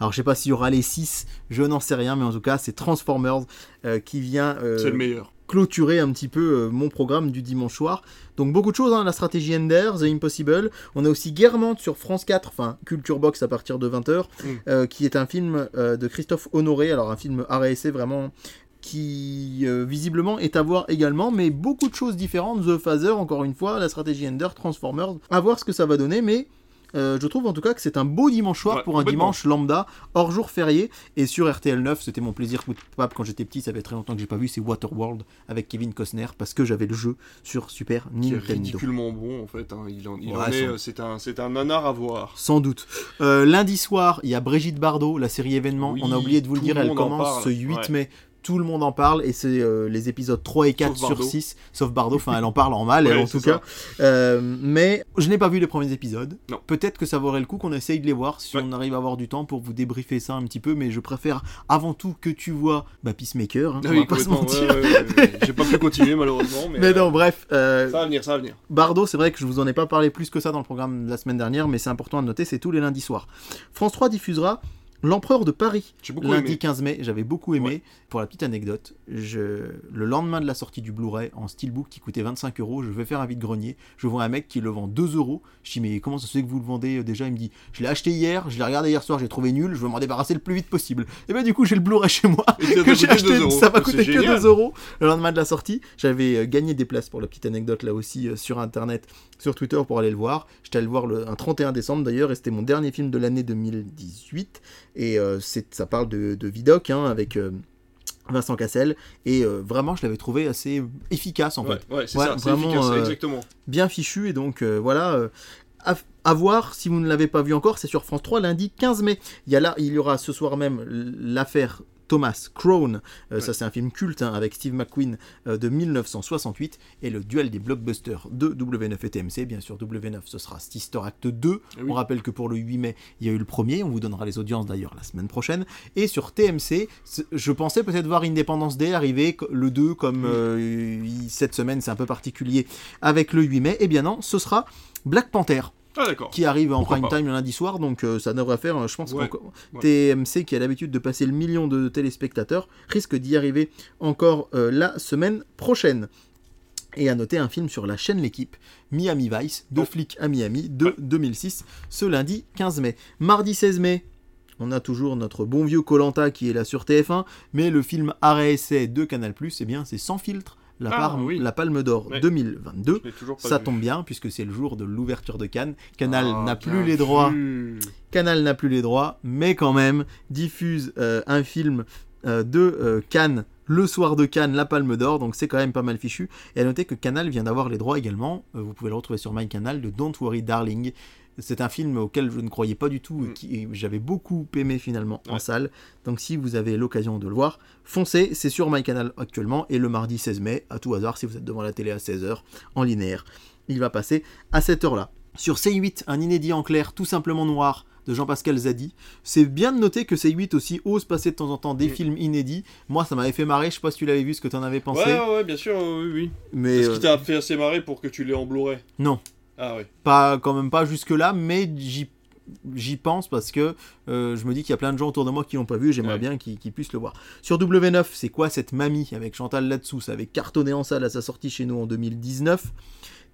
Alors je sais pas s'il y aura les 6, je n'en sais rien, mais en tout cas, c'est Transformers euh, qui vient. Euh, c'est le meilleur. Clôturer un petit peu euh, mon programme du dimanche soir. Donc beaucoup de choses, hein, la stratégie Ender, The Impossible. On a aussi Guermantes sur France 4, enfin Culture Box à partir de 20h, Mm. euh, qui est un film euh, de Christophe Honoré, alors un film RSC vraiment qui euh, visiblement est à voir également, mais beaucoup de choses différentes. The Phaser, encore une fois, la stratégie Ender, Transformers, à voir ce que ça va donner, mais euh, je trouve en tout cas que c'est un beau dimanche soir Ouais, pour un dimanche lambda, hors jour férié, et sur RTL 9, c'était mon plaisir quand j'étais petit, ça fait très longtemps que j'ai pas vu, c'est Waterworld avec Kevin Costner, parce que j'avais le jeu sur Super Nintendo. ridiculement bon en fait. hein. Il en, il Ouais, en est, sans- euh, c'est un, c'est un nanar à voir. Sans doute. Euh, lundi soir, il y a Brigitte Bardot, la série événement. Oui, On a oublié de vous le dire, le elle commence ce 8 ouais. mai. Tout le monde en parle et c'est euh, les épisodes 3 et 4 Sauf sur Bardot. 6, sauf Bardot, enfin elle en parle en mal, elle, Ouais, en tout c'est cas. Euh, mais je n'ai pas vu les premiers épisodes. Peut-être que ça vaudrait le coup qu'on essaye de les voir si Ouais. on arrive à avoir du temps pour vous débriefer ça un petit peu, mais je préfère avant tout que tu vois bah, Peacemaker, hein, Ah on oui, va pas se mentir. ouais. J'ai pas pu continuer malheureusement, mais, Mais euh, non, bref, euh, ça va venir, ça va venir. Bardot, c'est vrai que je vous en ai pas parlé plus que ça dans le programme de la semaine dernière, mais c'est important de noter, c'est tous les lundis soirs. France 3 diffusera L'Empereur de Paris, lundi aimé. 15 mai, j'avais beaucoup aimé. Ouais. Pour la petite anecdote, je... le lendemain de la sortie du Blu-ray en steelbook qui coûtait 25 euros, je vais faire un vide-grenier. Je vois un mec qui le vend 2 euros. Je dis, mais comment ça se fait que vous le vendez euh, déjà? Il me dit, je l'ai acheté hier, je l'ai regardé hier soir, j'ai trouvé nul, je veux m'en débarrasser le plus vite possible. Et ben du coup, j'ai le Blu-ray chez moi. Que j'ai coûté 2 acheté, ça m'a coûté que génial. 2 euros le lendemain de la sortie. J'avais euh, gagné des places pour la petite anecdote là aussi euh, sur internet, sur Twitter pour aller le voir. J'étais allé le voir le, un 31 décembre d'ailleurs et c'était mon dernier film de l'année 2018. Et euh, c'est, ça parle de, de Vidocq hein, avec euh, Vincent Cassel. Et euh, vraiment, je l'avais trouvé assez efficace en Ouais, fait. ouais, c'est Ouais, ça, c'est vraiment, efficace, euh, exactement. Bien fichu. Et donc voilà. à, à voir si vous ne l'avez pas vu encore, c'est sur France 3 lundi 15 mai. Il y, a là, il y aura ce soir même l'affaire Thomas Crown, Euh, ça c'est un film culte hein, avec Steve McQueen euh, de 1968, et le duel des blockbusters de W9 et TMC. Bien sûr, W9 ce sera Sister Act 2. Eh oui. On rappelle que pour le 8 mai, il y a eu le premier, on vous donnera les audiences d'ailleurs la semaine prochaine. Et sur TMC, je pensais peut-être voir Independence Day arriver le 2, comme Mm. euh, cette semaine c'est un peu particulier avec le 8 mai. Eh bien non, ce sera Black Panther Ah qui arrive en Pourquoi prime pas. time le lundi soir, donc euh, ça devrait faire, euh, je pense, Ouais. TMC qui a l'habitude de passer le million de téléspectateurs risque d'y arriver encore euh, la semaine prochaine. Et à noter un film sur la chaîne L'équipe, Miami Vice, de Oh. flics à Miami, de Ouais. 2006, ce lundi 15 mai. Mardi 16 mai, on a toujours notre bon vieux Colanta qui est là sur TF1, mais le film Arrêt Essai de Canal+, eh bien c'est sans filtre, la, Ah, oui. la Palme d'Or Ouais. 2022. Je l'ai toujours pas Ça vu. tombe bien puisque c'est le jour de l'ouverture de Cannes. Canal Ah, n'a plus les droits. vu. Canal n'a plus les droits, mais quand même diffuse euh, un film euh, de euh, Cannes le soir de Cannes, la Palme d'Or, donc c'est quand même pas mal fichu. Et à noter que Canal vient d'avoir les droits également, vous pouvez le retrouver sur MyCanal, de Don't Worry Darling. C'est un film auquel je ne croyais pas du tout et Mm. qui j'avais beaucoup aimé finalement en salle. Donc si vous avez l'occasion de le voir, foncez, c'est sur MyCanal actuellement et le mardi 16 mai, à tout hasard, si vous êtes devant la télé à 16h en linéaire, il va passer à cette heure-là. Sur C8, un inédit en clair, tout simplement noir, de Jean-Pascal Zadi. C'est bien de noter que C8 aussi ose passer de temps en temps des Mm. films inédits. Moi, ça m'avait fait marrer, je sais pas si tu l'avais vu, ce que tu en avais pensé. Ouais, ouais, bien sûr, oui, oui. mais Est-ce euh, qui t'a fait assez marrer pour que tu l'aies en Blu-ray? Non, Ah ouais. pas quand même pas jusque là, mais j'y j'y pense parce que euh, je me dis qu'il y a plein de gens autour de moi qui l'ont pas vu, et j'aimerais Ouais. bien qu'ils qu'ils puissent le voir. Sur W9, c'est quoi cette mamie avec Chantal là-dessous Ça avait cartonné en salle à sa sortie chez nous en 2019.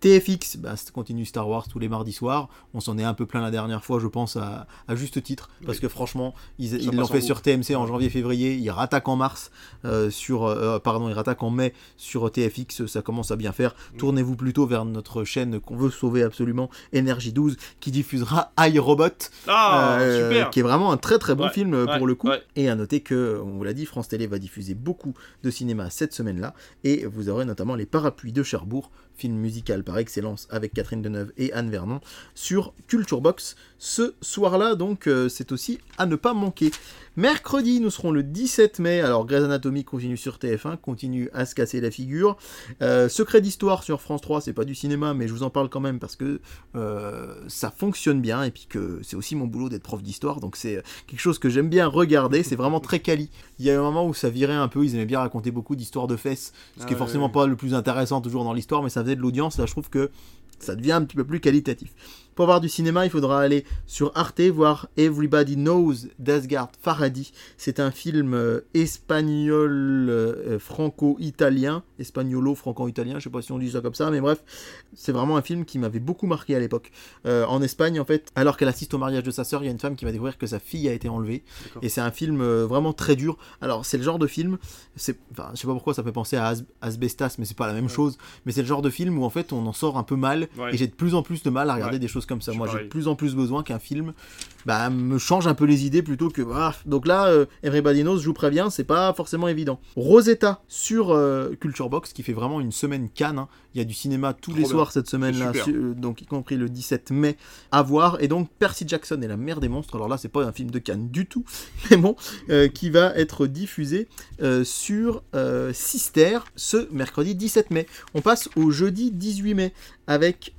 TFX, bah, ça continue Star Wars tous les mardis soirs. On s'en est un peu plein la dernière fois, je pense, à, à juste titre. Parce Oui. que franchement, ils l'ont fait sur TMC en janvier-février. Ils rattaquent en mars euh, sur. euh, pardon, ils rattaquent en mai sur TFX. Ça commence à bien faire. Tournez-vous plutôt vers notre chaîne qu'on veut sauver absolument, Energy 12, qui diffusera iRobot. Ah, euh, super qui est vraiment un très très bon Ouais, film euh, ouais, pour le coup. ouais. Et à noter que, on vous l'a dit, France Télé va diffuser beaucoup de cinéma cette semaine-là. Et vous aurez notamment Les Parapluies de Cherbourg, film musical par excellence avec Catherine Deneuve et Anne Vernon, sur Culture Box ce soir-là. Donc euh, c'est aussi à ne pas manquer. Mercredi, nous serons le 17 mai. Alors Grey's Anatomy continue sur TF1, continue à se casser la figure. Euh, Secret d'histoire sur France 3, c'est pas du cinéma, mais je vous en parle quand même parce que euh, ça fonctionne bien et puis que c'est aussi mon boulot d'être prof d'histoire, donc c'est quelque chose que j'aime bien regarder. C'est vraiment très quali. Il y a un moment où ça virait un peu, ils aimaient bien raconter beaucoup d'histoires de fesses, ce qui est Ah forcément ouais. pas le plus intéressant toujours dans l'histoire, mais ça faisait de l'audience. Là, je trouve que ça devient un petit peu plus qualitatif. Pour voir du cinéma, il faudra aller sur Arte voir Everybody Knows d'Asgard Farhadi. C'est un film euh, espagnol euh, franco-italien, espagnolo-franco-italien, je sais pas si on dit ça comme ça, mais bref, c'est vraiment un film qui m'avait beaucoup marqué à l'époque. Euh, en Espagne, en fait, alors qu'elle assiste au mariage de sa sœur, il y a une femme qui va découvrir que sa fille a été enlevée. Et c'est un film vraiment très dur. Alors, c'est le genre de film, c'est, enfin, je sais pas pourquoi ça fait penser à As- Asbestas, mais c'est pas la même chose. Mais c'est le genre de film où en fait on en sort un peu mal. Ouais. Et j'ai de plus en plus de mal à regarder Ouais. des choses comme ça. Moi, j'ai de plus en plus besoin qu'un film bah, me change un peu les idées plutôt que. ah. Donc là, euh, Everybody Knows, je vous préviens, c'est pas forcément évident. Rosetta sur euh, Culture Box qui fait vraiment une semaine Cannes. hein. Il y a du cinéma tous Trop les bien. soirs cette semaine-là, euh, donc y compris le 17 mai à voir. Et donc Percy Jackson et la mère des monstres. Alors là, c'est pas un film de Cannes du tout, mais bon, qui va être diffusé sur Sister ce mercredi 17 mai. On passe au jeudi 18 mai avec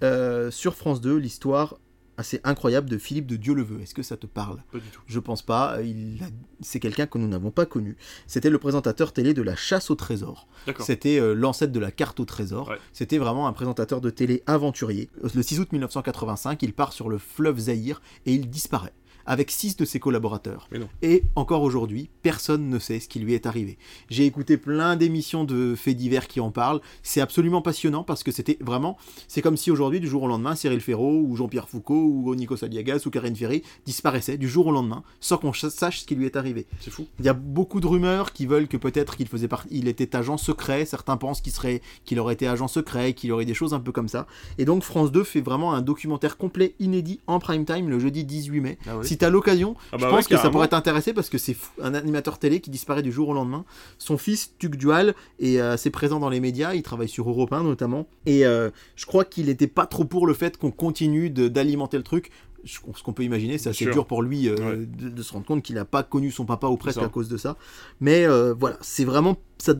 sur France 2 l'histoire assez incroyable de Philippe de Dieu-le-Veut. Est-ce que ça te parle? Pas du tout. Je pense pas. Il a- C'est quelqu'un que nous n'avons pas connu. C'était le présentateur télé de la chasse au trésor. C'était euh, l'ancêtre de la carte au trésor. Ouais. C'était vraiment un présentateur de télé aventurier. Le 6 août 1985, il part sur le fleuve Zaïre et il disparaît avec six de ses collaborateurs. Et encore aujourd'hui, personne ne sait ce qui lui est arrivé. J'ai écouté plein d'émissions de faits divers qui en parlent. C'est absolument passionnant parce que c'était vraiment. C'est comme si aujourd'hui, du jour au lendemain, Cyril Ferraud ou Jean-Pierre Foucault ou Nico Saliagas ou Karine Ferry disparaissaient du jour au lendemain sans qu'on ch- sache ce qui lui est arrivé. C'est fou. Il y a beaucoup de rumeurs qui veulent que peut-être qu'il faisait partie, il était agent secret. Certains pensent qu'il serait, qu'il aurait été agent secret, qu'il aurait des choses un peu comme ça. Et donc France 2 fait vraiment un documentaire complet, inédit en prime time le jeudi 18 mai. Ah oui. Si t'as l'occasion, Ah je bah pense ouais, que ça pourrait t'intéresser parce que c'est un animateur télé qui disparaît du jour au lendemain. Son fils Tuc Dual est euh, assez présent dans les médias. Il travaille sur Europe 1 notamment. Et euh, je crois qu'il n'était pas trop pour le fait qu'on continue d'alimenter le truc. Ce qu'on peut imaginer, c'est assez dur pour lui euh, Ouais. de, de se rendre compte qu'il n'a pas connu son papa ou presque à cause de ça. Mais euh, voilà, c'est vraiment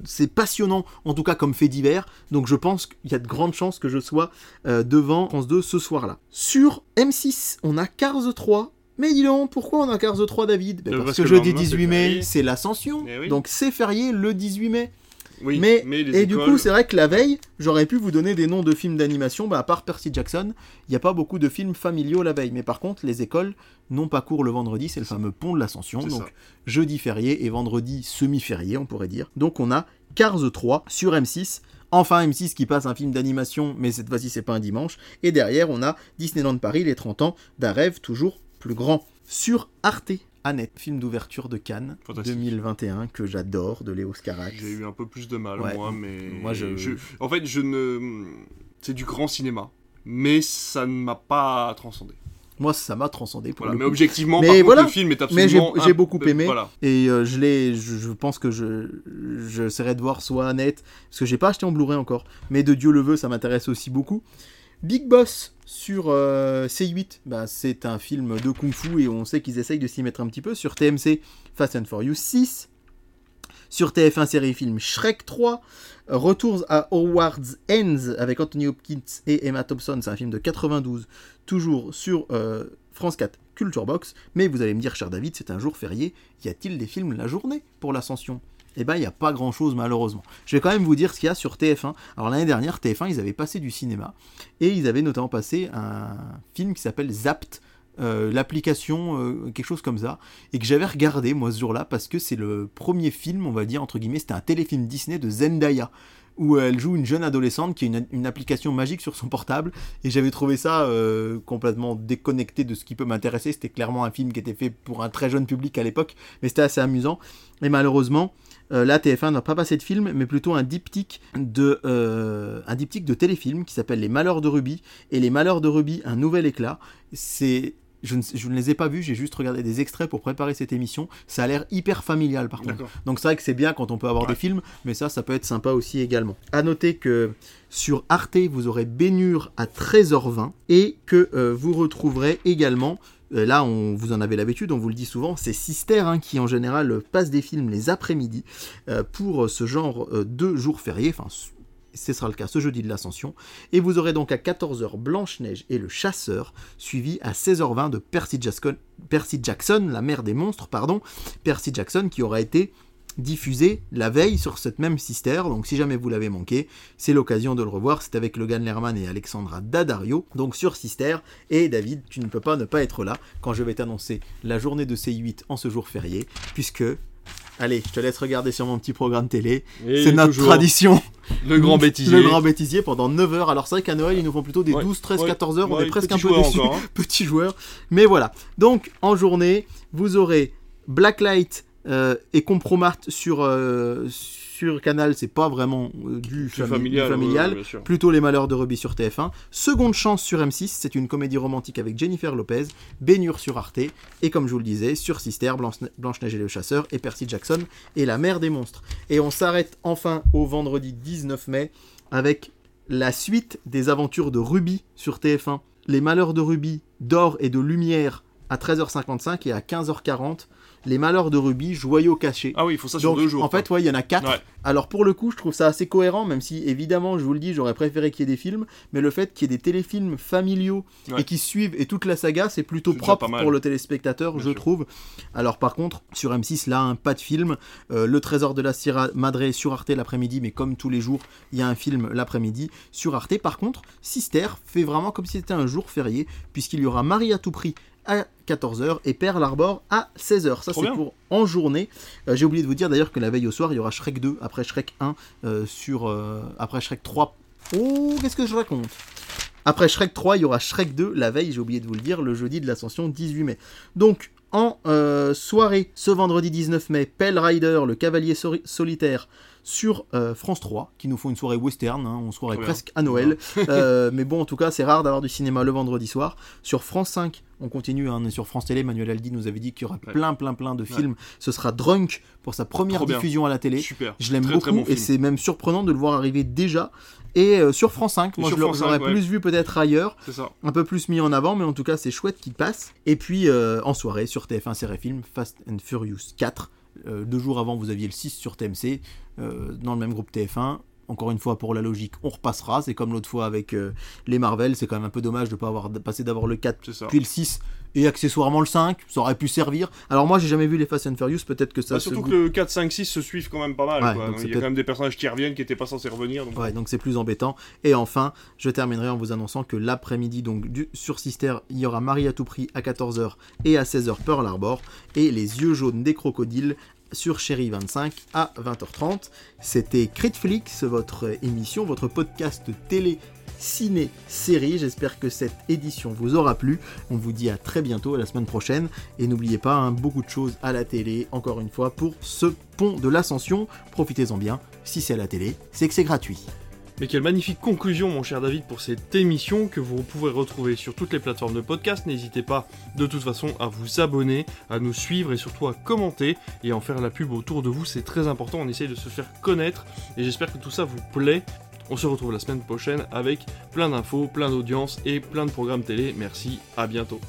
c'est passionnant, en tout cas comme fait divers. Donc je pense qu'il y a de grandes chances que je sois euh, devant France 2 ce soir-là. Sur M6, on a Cars 3. Mais dis donc, pourquoi on a Cars 3, David Ben, Euh, Parce, parce que que jeudi le lendemain, 18 c'est mai, c'est l'Ascension. Eh oui. Donc c'est férié le 18 mai. Oui, mais, et du coup, c'est vrai que la veille, j'aurais pu vous donner des noms de films d'animation. Bah, à part Percy Jackson, il n'y a pas beaucoup de films familiaux la veille. Mais par contre, les écoles n'ont pas cours le vendredi. C'est le fameux pont de l'Ascension. Donc ça. jeudi férié et vendredi semi-férié, on pourrait dire. Donc on a Cars 3 sur M6. Enfin M6 qui passe un film d'animation, mais cette fois-ci c'est pas un dimanche. Et derrière on a Disneyland Paris, les 30 ans d'un rêve toujours plus grand. Sur Arte, Annette, film d'ouverture de Cannes Fantastique. 2021 que j'adore de Léo Scarax. J'ai eu un peu plus de mal, Ouais. moi, mais. Moi, je- En fait, je ne. C'est du grand cinéma. Mais ça ne m'a pas transcendé. Moi ça m'a transcendé pour Voilà. le Mais coup. objectivement, Mais par contre, voilà. le film est Mais j'ai- absolument. j'ai imp- beaucoup aimé. Voilà. Et euh, je l'ai, je, je pense que je j'essaierai de voir soit Annette, parce que j'ai pas acheté en Blu-ray encore, mais de Dieu le veut, ça m'intéresse aussi beaucoup. Big Boss sur euh, C8, bah, c'est un film de Kung Fu et on sait qu'ils essayent de s'y mettre un petit peu. Sur TMC, Fast and Furious 6. Sur TF1 série film Shrek 3. euh, Retours à Howard's Ends avec Anthony Hopkins et Emma Thompson, c'est un film de 92, toujours sur euh, France 4 Culture Box. Mais vous allez me dire, cher David, c'est un jour férié, y a-t-il des films la journée pour l'ascension? Eh ben, il n'y a pas grand-chose malheureusement. Je vais quand même vous dire ce qu'il y a sur TF1. Alors l'année dernière, TF1, ils avaient passé du cinéma et ils avaient notamment passé un film qui s'appelle Zapt. euh, l'application, euh, quelque chose comme ça, et que j'avais regardé moi ce jour-là parce que c'est le premier film, on va dire entre guillemets, c'était un téléfilm Disney de Zendaya où elle joue une jeune adolescente qui a une, application magique sur son portable et j'avais trouvé ça euh, complètement déconnecté de ce qui peut m'intéresser. C'était clairement un film qui était fait pour un très jeune public à l'époque, mais c'était assez amusant. Et malheureusement, euh, là TF1 n'a pas passé de film, mais plutôt un diptyque de euh, un diptyque de téléfilm qui s'appelle Les Malheurs de Ruby et Les Malheurs de Ruby, un nouvel éclat. C'est je ne, je ne les ai pas vus, j'ai juste regardé des extraits pour préparer cette émission. Ça a l'air hyper familial par contre. Donc c'est vrai que c'est bien quand on peut avoir Ouais. des films, mais ça, ça peut être sympa aussi également. À noter que sur Arte, vous aurez Bénure à 13h20 et que euh, vous retrouverez également, là on, vous en avez l'habitude, on vous le dit souvent, c'est Sister hein, qui en général euh, passe des films les après-midi euh, pour euh, ce genre euh, de jours fériés, enfin ce sera le cas ce jeudi de l'Ascension. Et vous aurez donc à 14h Blanche-Neige et le Chasseur, suivi à 16h20 de Percy Jackson, Percy Jackson, la mère des monstres, pardon. Percy Jackson qui aura été diffusé la veille sur cette même Sister. Donc si jamais vous l'avez manqué, c'est l'occasion de le revoir. C'est avec Logan Lerman et Alexandra Daddario, donc sur Sister. Et David, tu ne peux pas ne pas être là quand je vais t'annoncer la journée de C8 en ce jour férié, puisque Allez, je te laisse regarder sur mon petit programme télé. C'est notre tradition. Le grand bêtisier. Le grand bêtisier pendant 9 heures. Alors c'est vrai qu'à Noël, ils nous font plutôt des 12, 13, 14 heures. On est presque un peu déçus. Hein. Petits joueurs. Mais voilà. Donc, en journée, vous aurez Blacklight euh, et Compromart sur, euh, sur Canal, c'est pas vraiment euh, du, familial, plutôt Les Malheurs de Ruby sur TF1. Seconde chance sur M6, c'est une comédie romantique avec Jennifer Lopez, Bénure sur Arte, et comme je vous le disais, sur Sister, Blanche-Neige et le Chasseur, et Percy Jackson et La Mère des Monstres. Et on s'arrête enfin au vendredi 19 mai avec la suite des aventures de Ruby sur TF1. Les Malheurs de Ruby, d'or et de lumière à 13h55 et à 15h40 les Malheurs de Ruby, Joyaux cachés. Ah oui, il faut ça sur deux jours. En fait, ouais, il y en a quatre. Alors pour le coup, je trouve ça assez cohérent, même si évidemment, je vous le dis, j'aurais préféré qu'il y ait des films, mais le fait qu'il y ait des téléfilms familiaux et qui suivent et toute la saga, c'est plutôt propre pour le téléspectateur, je trouve. Alors par contre, sur M6, là, un pas de film. Euh, le Trésor de la Sierra Madre sur Arte l'après-midi, mais comme tous les jours, il y a un film l'après-midi sur Arte. Par contre, Sister fait vraiment comme si c'était un jour férié, puisqu'il y aura Marie à tout prix à 14h et Pearl Harbor à 16h. Ça, c'est pour en journée. Euh, j'ai oublié de vous dire d'ailleurs que la veille au soir, il y aura Shrek 2 après Shrek 1 euh, sur. Euh, après Shrek 3. Oh, qu'est-ce que je raconte? Après Shrek 3, il y aura Shrek 2 la veille, j'ai oublié de vous le dire, le jeudi de l'Ascension 18 mai. Donc, en soirée, ce vendredi 19 mai, Pell Rider, le cavalier solitaire, sur euh, France 3, qui nous font une soirée western, hein, on se croirait presque à Noël. Euh, mais bon, en tout cas, c'est rare d'avoir du cinéma le vendredi soir. Sur France 5, on continue, hein, sur France Télé, Manuel Aldi nous avait dit qu'il y aura plein, plein, plein de films. Ce sera Drunk pour sa première diffusion à la télé. Super. Je l'aime beaucoup et c'est même surprenant de le voir arriver déjà. Et euh, sur France 5, moi je l'aurais plus vu peut-être ailleurs, un peu plus mis en avant, mais en tout cas c'est chouette qu'il passe. Et puis en soirée sur TF1 Série Film, Fast and Furious 4. Deux jours avant, vous aviez le 6 sur TMC. Euh, dans le même groupe TF1. Encore une fois, pour la logique, on repassera. C'est comme l'autre fois avec euh, les Marvel. C'est quand même un peu dommage de pas avoir passé d'avoir le 4 puis le 6 et accessoirement le 5. Ça aurait pu servir. Alors moi, j'ai jamais vu les Fast and Furious. Peut-être que ça. Bah, surtout que le 4, 5, 6 se suivent quand même pas mal. Il y a quand même des personnages qui reviennent qui n'étaient pas censés revenir. Donc... Ouais, donc c'est plus embêtant. Et enfin, je terminerai en vous annonçant que l'après-midi, donc sur Sister, il y aura Marie à tout prix à 14h et à 16h Pearl Harbor. Et les yeux jaunes des crocodiles sur Chéri 25 à 20h30. C'était Critflix, votre émission, votre podcast télé ciné série. J'espère que cette édition vous aura plu. On vous dit à très bientôt, à la semaine prochaine. Et n'oubliez pas, hein, beaucoup de choses à la télé, encore une fois, pour ce pont de l'ascension. Profitez-en bien. Si c'est à la télé, c'est que c'est gratuit. Mais quelle magnifique conclusion, mon cher David, pour cette émission que vous pouvez retrouver sur toutes les plateformes de podcast. N'hésitez pas, de toute façon, à vous abonner, à nous suivre et surtout à commenter et à en faire la pub autour de vous. C'est très important. On essaye de se faire connaître et j'espère que tout ça vous plaît. On se retrouve la semaine prochaine avec plein d'infos, plein d'audience et plein de programmes télé. Merci, à bientôt.